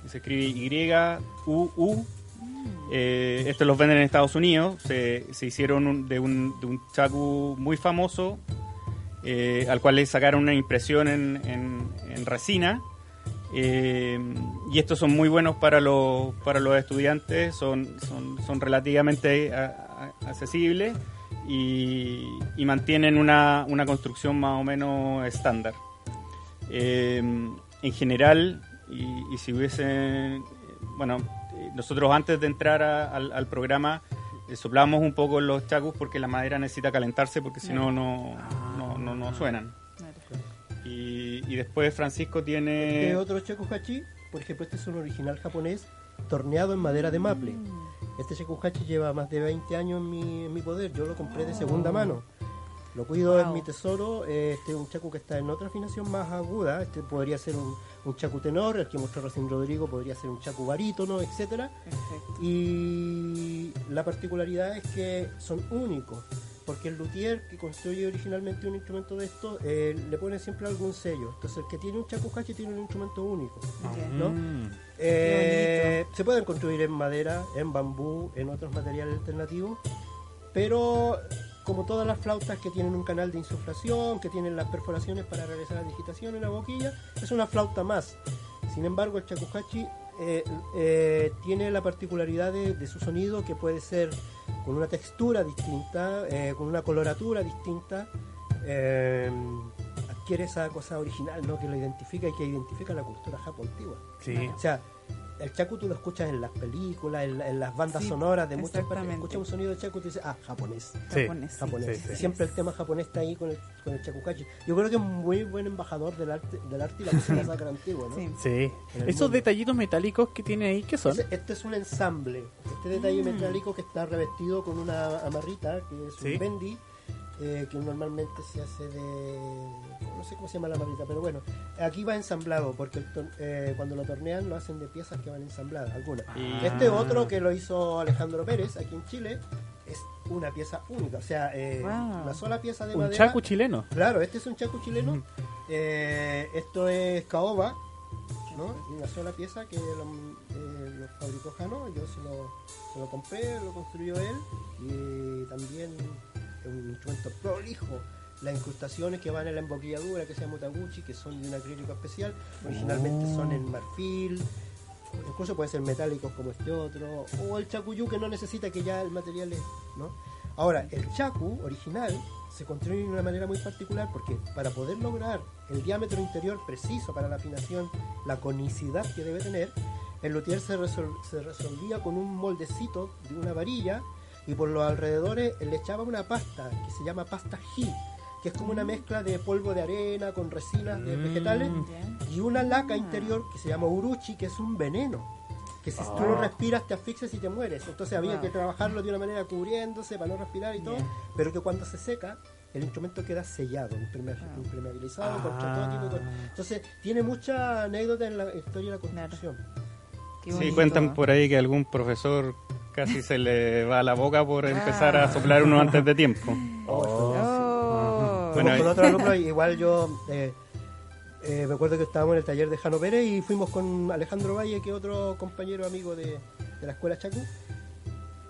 se escribe Y-U-U. Eh, estos los venden en Estados Unidos. Se, se hicieron un- de, un, de un chaku muy famoso, eh, al cual le sacaron una impresión en, en- resina. Eh, y estos son muy buenos para los, para los estudiantes, son, son, son relativamente accesibles y, y mantienen una, una construcción más o menos estándar. En general, y, y si hubiesen, bueno, nosotros antes de entrar a- al, al programa eh, soplamos un poco los chacus porque la madera necesita calentarse porque si no, no, no, no, no suenan. Y, y después Francisco tiene... Este otro shakuhachi, por ejemplo, este es un original japonés torneado en madera de maple. Este shakuhachi lleva más de 20 años en mi, en mi poder, yo lo compré de segunda mano. Lo cuido en mi tesoro, este es un chacu que está en otra afinación más aguda, este podría ser un, un chacu tenor, el que mostró recién Rodrigo podría ser un chacu barítono, etcétera. Y la particularidad es que son únicos, porque el luthier que construye originalmente un instrumento de esto eh, le pone siempre algún sello. Entonces el que tiene un shakuhachi tiene un instrumento único. ¿no? Mm. Eh, se pueden construir en madera, en bambú, en otros materiales alternativos, pero como todas las flautas que tienen un canal de insuflación, que tienen las perforaciones para realizar la digitación en la boquilla, es una flauta más. Sin embargo, el shakuhachi eh, eh, tiene la particularidad de, de su sonido que puede ser con una textura distinta, eh, con una coloratura distinta. eh, adquiere esa cosa original ¿no? que lo identifica y que identifica la cultura japo antigua. Sí. O sea, el chaku tú lo escuchas en las películas, en, la- en las bandas Sí, sonoras de muchas partes. exactamente. Escuchas un sonido de chaku y dices, ah, japonés. Sí. Japonés, sí. Japonés. Sí, sí. Siempre el tema japonés está ahí con el, con el chakuhachi. Yo creo que es un muy buen embajador del arte, del arte y la música sacra antigua, ¿no? Sí. Esos mundo. detallitos metálicos que tiene ahí, ¿qué son? Este es un ensamble. Este detalle metálico que está revestido con una amarrita, que es Sí. un bendy, eh, que normalmente se hace de. No sé cómo se llama la amarrita, pero bueno. Aquí va ensamblado, porque el eh, cuando lo tornean lo hacen de piezas que van ensambladas, algunas. Ah. Este otro que lo hizo Alejandro Pérez aquí en Chile es una pieza única, o sea, eh, Wow. una sola pieza de Un madera. chacu chileno. Claro, este es un chacu chileno. Eh, esto es caoba, ¿no? Y una sola pieza que lo, eh, lo fabricó Jano. Yo se lo, se lo compré, lo construyó él. Y también un instrumento prolijo. Las incrustaciones que van en la emboquilladura, que se llama Taguchi, que son de un acrílico especial, originalmente son en marfil. Incluso pueden ser metálicos como este otro. O el chacuyu que no necesita que ya el material es. ¿no? Ahora, el chacu original se construye de una manera muy particular porque para poder lograr el diámetro interior preciso para la afinación, la conicidad que debe tener, el luthier se, resol- se resolvía con un moldecito de una varilla y por los alrededores le echaba una pasta que se llama pasta G, que es como una mezcla de polvo de arena con resinas de vegetales y una laca interior que se llama uruchi, que es un veneno. Que si tú lo respiras te asfixias y te mueres. Entonces había Wow. que trabajarlo de una manera cubriéndose para no respirar y todo. Pero que cuando se seca, el instrumento queda sellado, imperme- impermeabilizado, contra todo tipo de cosas. Entonces tiene mucha anécdota en la historia de la construcción. Qué Sí, cuentan por ahí que algún profesor casi se le va la boca por empezar a soplar uno antes de tiempo. Oh. Bueno, con otro alumno, [LAUGHS] igual yo eh, eh, me acuerdo que estábamos en el taller de Jano Pérez y fuimos con Alejandro Valle, que es otro compañero amigo de, de la escuela Chacu.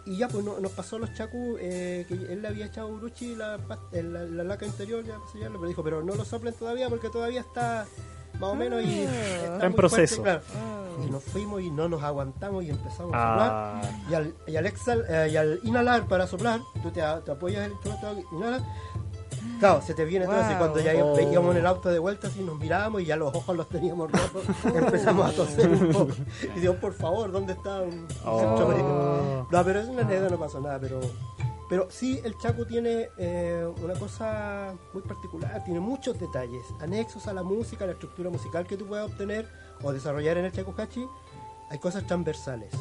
Y ya, pues no- nos pasó los Chacu, eh, que él le había echado uruchi la, en la, la laca interior, ya para sellarlo, pero dijo, pero no lo soplen todavía porque todavía está más o menos y Ah. Está en proceso. fuerte, claro. Y nos fuimos y no nos aguantamos y empezamos a Ah. soplar. Y al, y al exhal- eh, y al inhalar para soplar, tú te, apoyas el instrumento, inhalas, Claro, se te viene todo así. Wow. Cuando ya Oh. veíamos en el auto de vuelta, así nos mirábamos y ya los ojos los teníamos rojos. [LAUGHS] empezamos a toser un poco. Y digo, por favor, ¿dónde está un Oh. centroamericano? No, pero es una anécdota, no pasa nada. Pero, pero sí, el Chaco tiene eh, una cosa muy particular, tiene muchos detalles, anexos a la música, a la estructura musical que tú puedas obtener o desarrollar en el Chaco Hachi. Hay cosas transversales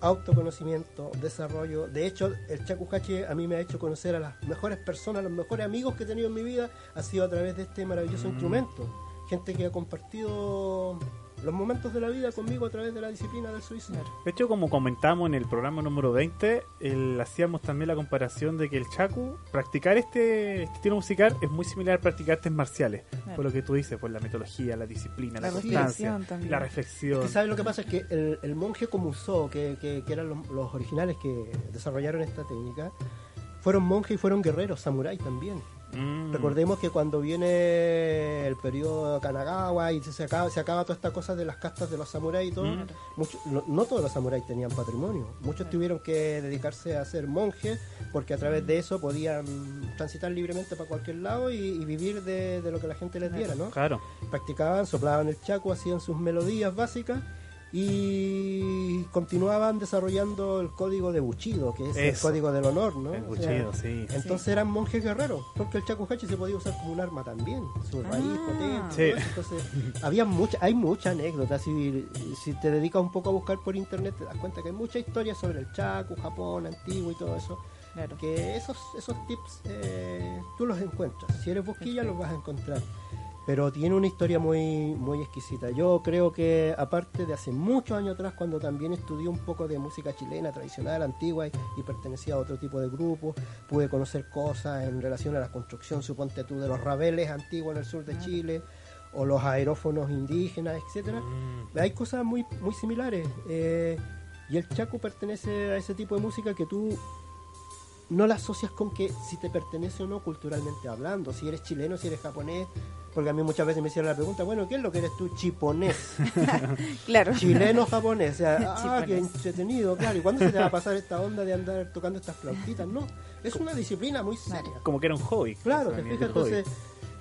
autoconocimiento, desarrollo. De hecho, el Chacucache a mí me ha hecho conocer a las mejores personas, los mejores amigos que he tenido en mi vida, ha sido a través de este maravilloso instrumento. Gente que ha compartido los momentos de la vida conmigo a través de la disciplina del suizo. De hecho, como comentamos en el programa número 20, el- hacíamos también la comparación de que el chaku, practicar este, este estilo musical es muy similar a practicar artes marciales. Claro. Por lo que tú dices, por la metodología, la disciplina, la, La constancia, también. la reflexión. Que ¿Sabes lo que pasa? Es que el, el monje Komuso, que, que, que eran los, los originales que desarrollaron esta técnica, fueron monjes y fueron guerreros, samurái también. Mm. Recordemos que cuando viene el periodo Kanagawa y se acaba, se acaba toda esta cosa de las castas de los samuráis y todo, Mm. mucho- no, no todos los samuráis tenían patrimonio. Muchos tuvieron que dedicarse a ser monjes porque a través de eso podían transitar libremente para cualquier lado y, y vivir de, de lo que la gente les diera, ¿no? Claro. Practicaban, soplaban el chaco, hacían sus melodías básicas y continuaban desarrollando el código de Buchido, que es el código del honor, ¿no? El O sea, Bushido, sí. entonces eran monjes guerreros, porque el chacujachi se podía usar como un arma también, su raíz potente. Sí. Entonces, había mucha, hay muchas anécdotas. Si, si te dedicas un poco a buscar por internet, te das cuenta que hay mucha historia sobre el chacu, Japón, antiguo y todo eso. Claro. Que esos, esos tips eh, tú los encuentras. Si eres bosquilla, los vas a encontrar. Pero tiene una historia muy, muy exquisita. Yo creo que, aparte de hace muchos años atrás, cuando también estudié un poco de música chilena tradicional, antigua, y, y pertenecía a otro tipo de grupos, pude conocer cosas en relación a la construcción, suponte tú, de los rabeles antiguos en el sur de Chile, o los aerófonos indígenas, etcétera. Hay cosas muy, muy similares. eh, y el chaco pertenece a ese tipo de música que tú no la asocias con que si te pertenece o no culturalmente hablando, si eres chileno, si eres japonés, porque a mí muchas veces me hicieron la pregunta, bueno, ¿qué es lo que eres tú? Chiponés. [LAUGHS] Claro. Chileno japonés. O sea, [LAUGHS] ah, qué entretenido, claro. ¿Y cuándo se te va a pasar esta onda de andar tocando estas flautitas? No, es una disciplina muy seria. Como que era un hobby. Claro, te fijas, hobby. entonces,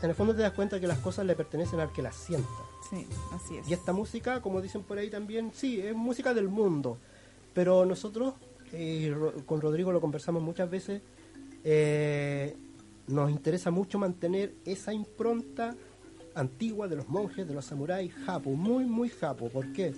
en el fondo te das cuenta que las cosas le pertenecen al que las sienta. Sí, así es. Y esta música, como dicen por ahí también, sí, es música del mundo. Pero nosotros, eh, Ro- con Rodrigo lo conversamos muchas veces, eh, nos interesa mucho mantener esa impronta antigua de los monjes, de los samuráis, japo, muy, muy japo. ¿Por qué?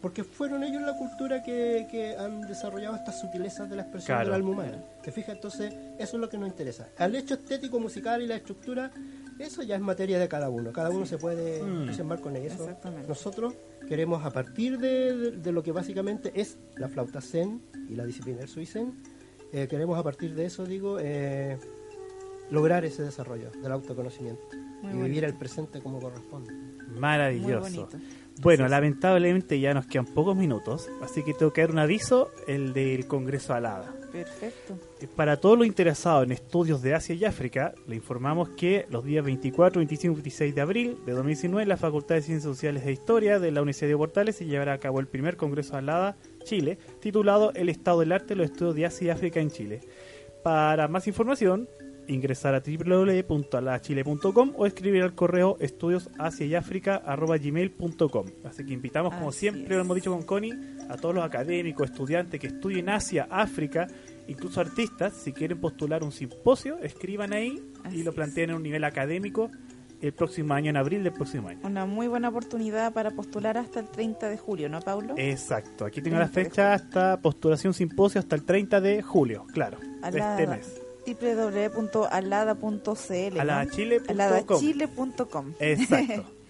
Porque fueron ellos la cultura que, que han desarrollado estas sutilezas de la expresión Claro. del alma humana. ¿Te fijas? Entonces, eso es lo que nos interesa. Al hecho estético, musical y la estructura, eso ya es materia de cada uno. Cada uno se puede Mm. entusiasmar con eso. Exactamente. Nosotros queremos, a partir de, de- de lo que básicamente es la flauta zen y la disciplina del suizen, eh, queremos a partir de eso, digo, eh, lograr ese desarrollo del autoconocimiento Muy y vivir el presente como corresponde. Maravilloso. Bueno, lamentablemente ya nos quedan pocos minutos, así que tengo que dar un aviso, el del Congreso Alada. Perfecto. Para todos los interesados en estudios de Asia y África, le informamos que los días 24, 25 y 26 de abril de 2019, la Facultad de Ciencias Sociales e Historia de la Universidad de Portales se llevará a cabo el primer Congreso Alada Chile, titulado El Estado del Arte los Estudios de Asia y África en Chile. Para más información, ingresar a www.aladachile.com o escribir al correo estudiosasiayafrica.gmail.com Así que invitamos, como Así siempre es. lo hemos dicho con Connie, a todos los académicos, estudiantes que estudien Asia, África, incluso artistas, si quieren postular un simposio, escriban ahí y lo planteen en un nivel académico el próximo año, en abril del próximo año. Una muy buena oportunidad para postular hasta el 30 de julio, ¿no, Paulo? Exacto, aquí tengo la fecha hasta postulación simposio hasta el 30 de julio, claro, de este mes. www.alada.cl. Aladachile.com. aladachile.com Exacto. [LAUGHS]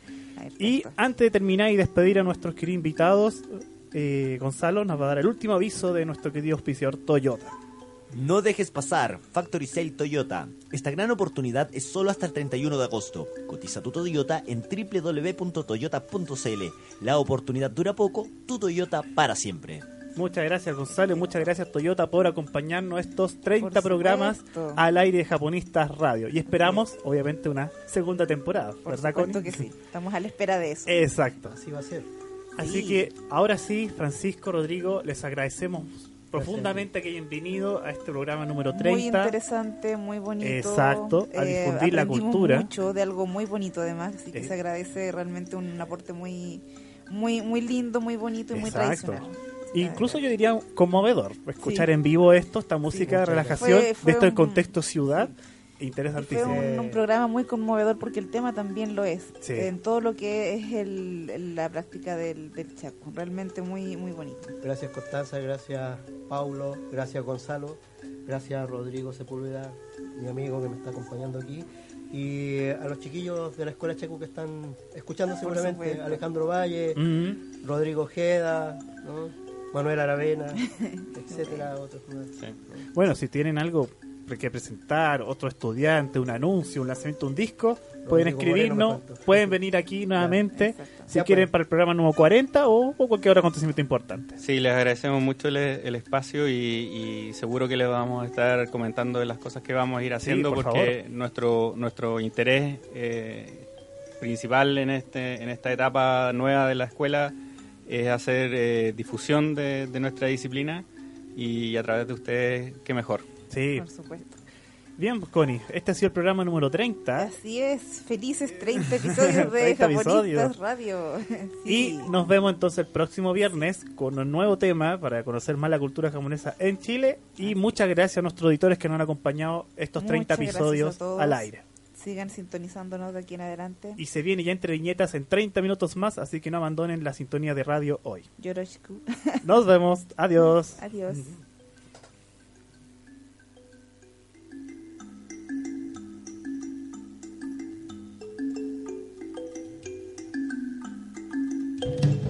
Y antes de terminar y despedir a nuestros queridos invitados, eh, Gonzalo nos va a dar el último aviso de nuestro querido auspiciador Toyota. No dejes pasar Factory Sale Toyota. Esta gran oportunidad es solo hasta el 31 de agosto. Cotiza tu Toyota en www.toyota.cl. La oportunidad dura poco, tu Toyota para siempre. Muchas gracias Gonzalo muchas gracias Toyota por acompañarnos estos 30 Por programas al aire de Japonistas Radio. Y esperamos, obviamente, una segunda temporada, Por ¿verdad, supuesto Connie? que sí. [LAUGHS] Estamos a la espera de eso. Exacto. Así va a ser. Así Sí. que ahora sí, Francisco, Rodrigo, les agradecemos profundamente que hayan venido a este programa número 30. Muy interesante, muy bonito. Exacto, a Eh, difundir la cultura. mucho de algo muy bonito además, así que Eh. se agradece realmente un aporte muy muy muy lindo, muy bonito y muy Exacto. tradicional. Incluso yo diría conmovedor escuchar Sí. en vivo esto, esta música de relajación, gracias. Fue- de esto fue en contexto ciudad. Fue Interesantísimo. un, un programa muy conmovedor porque el tema también lo es, Sí. en todo lo que es el, la práctica del, del Chaco, realmente muy muy bonito. Gracias Constanza, gracias Paulo, gracias Gonzalo, gracias Rodrigo Sepúlveda, mi amigo que me está acompañando aquí. Y a los chiquillos de la Escuela Checo que están escuchando seguramente. Alejandro Valle, Mm. Rodrigo Ojeda, ¿no? Manuel Aravena, [LAUGHS] etcétera, otros más. Bueno, si tienen algo que presentar, otro estudiante, un anuncio, un lanzamiento de un disco, pueden escribirnos, pueden venir aquí nuevamente, si Ya, quieren para el programa número 40 o, o cualquier otro acontecimiento importante. Sí, les agradecemos mucho el, el espacio y, y seguro que les vamos a estar comentando de las cosas que vamos a ir haciendo por porque favor. nuestro nuestro interés eh, principal en este en esta etapa nueva de la escuela es hacer eh, difusión de, de nuestra disciplina y a través de ustedes qué mejor. Sí. Por supuesto. Bien, pues, Connie, este ha sido el programa número 30 Así es, felices 30 episodios de [LAUGHS] 30 Japonistas episodios. Radio. [LAUGHS] y nos vemos entonces el próximo viernes con un nuevo tema para conocer más la cultura japonesa en Chile y muchas gracias a nuestros auditores que nos han acompañado estos 30 Muchas gracias a episodios al aire. Sigan sintonizándonos de aquí en adelante. Y se viene ya entre viñetas en 30 minutos más, así que no abandonen la sintonía de radio hoy. Yoroshiku. [LAUGHS] Nos vemos. Adiós. [LAUGHS] Adiós.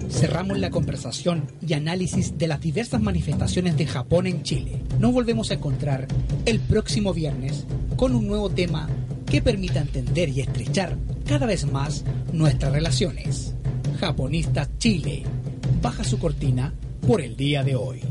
Cerramos la conversación y análisis de las diversas manifestaciones de Japón en Chile. Nos volvemos a encontrar el próximo viernes con un nuevo tema que permita entender y estrechar cada vez más nuestras relaciones. Japonistas Chile baja su cortina por el día de hoy.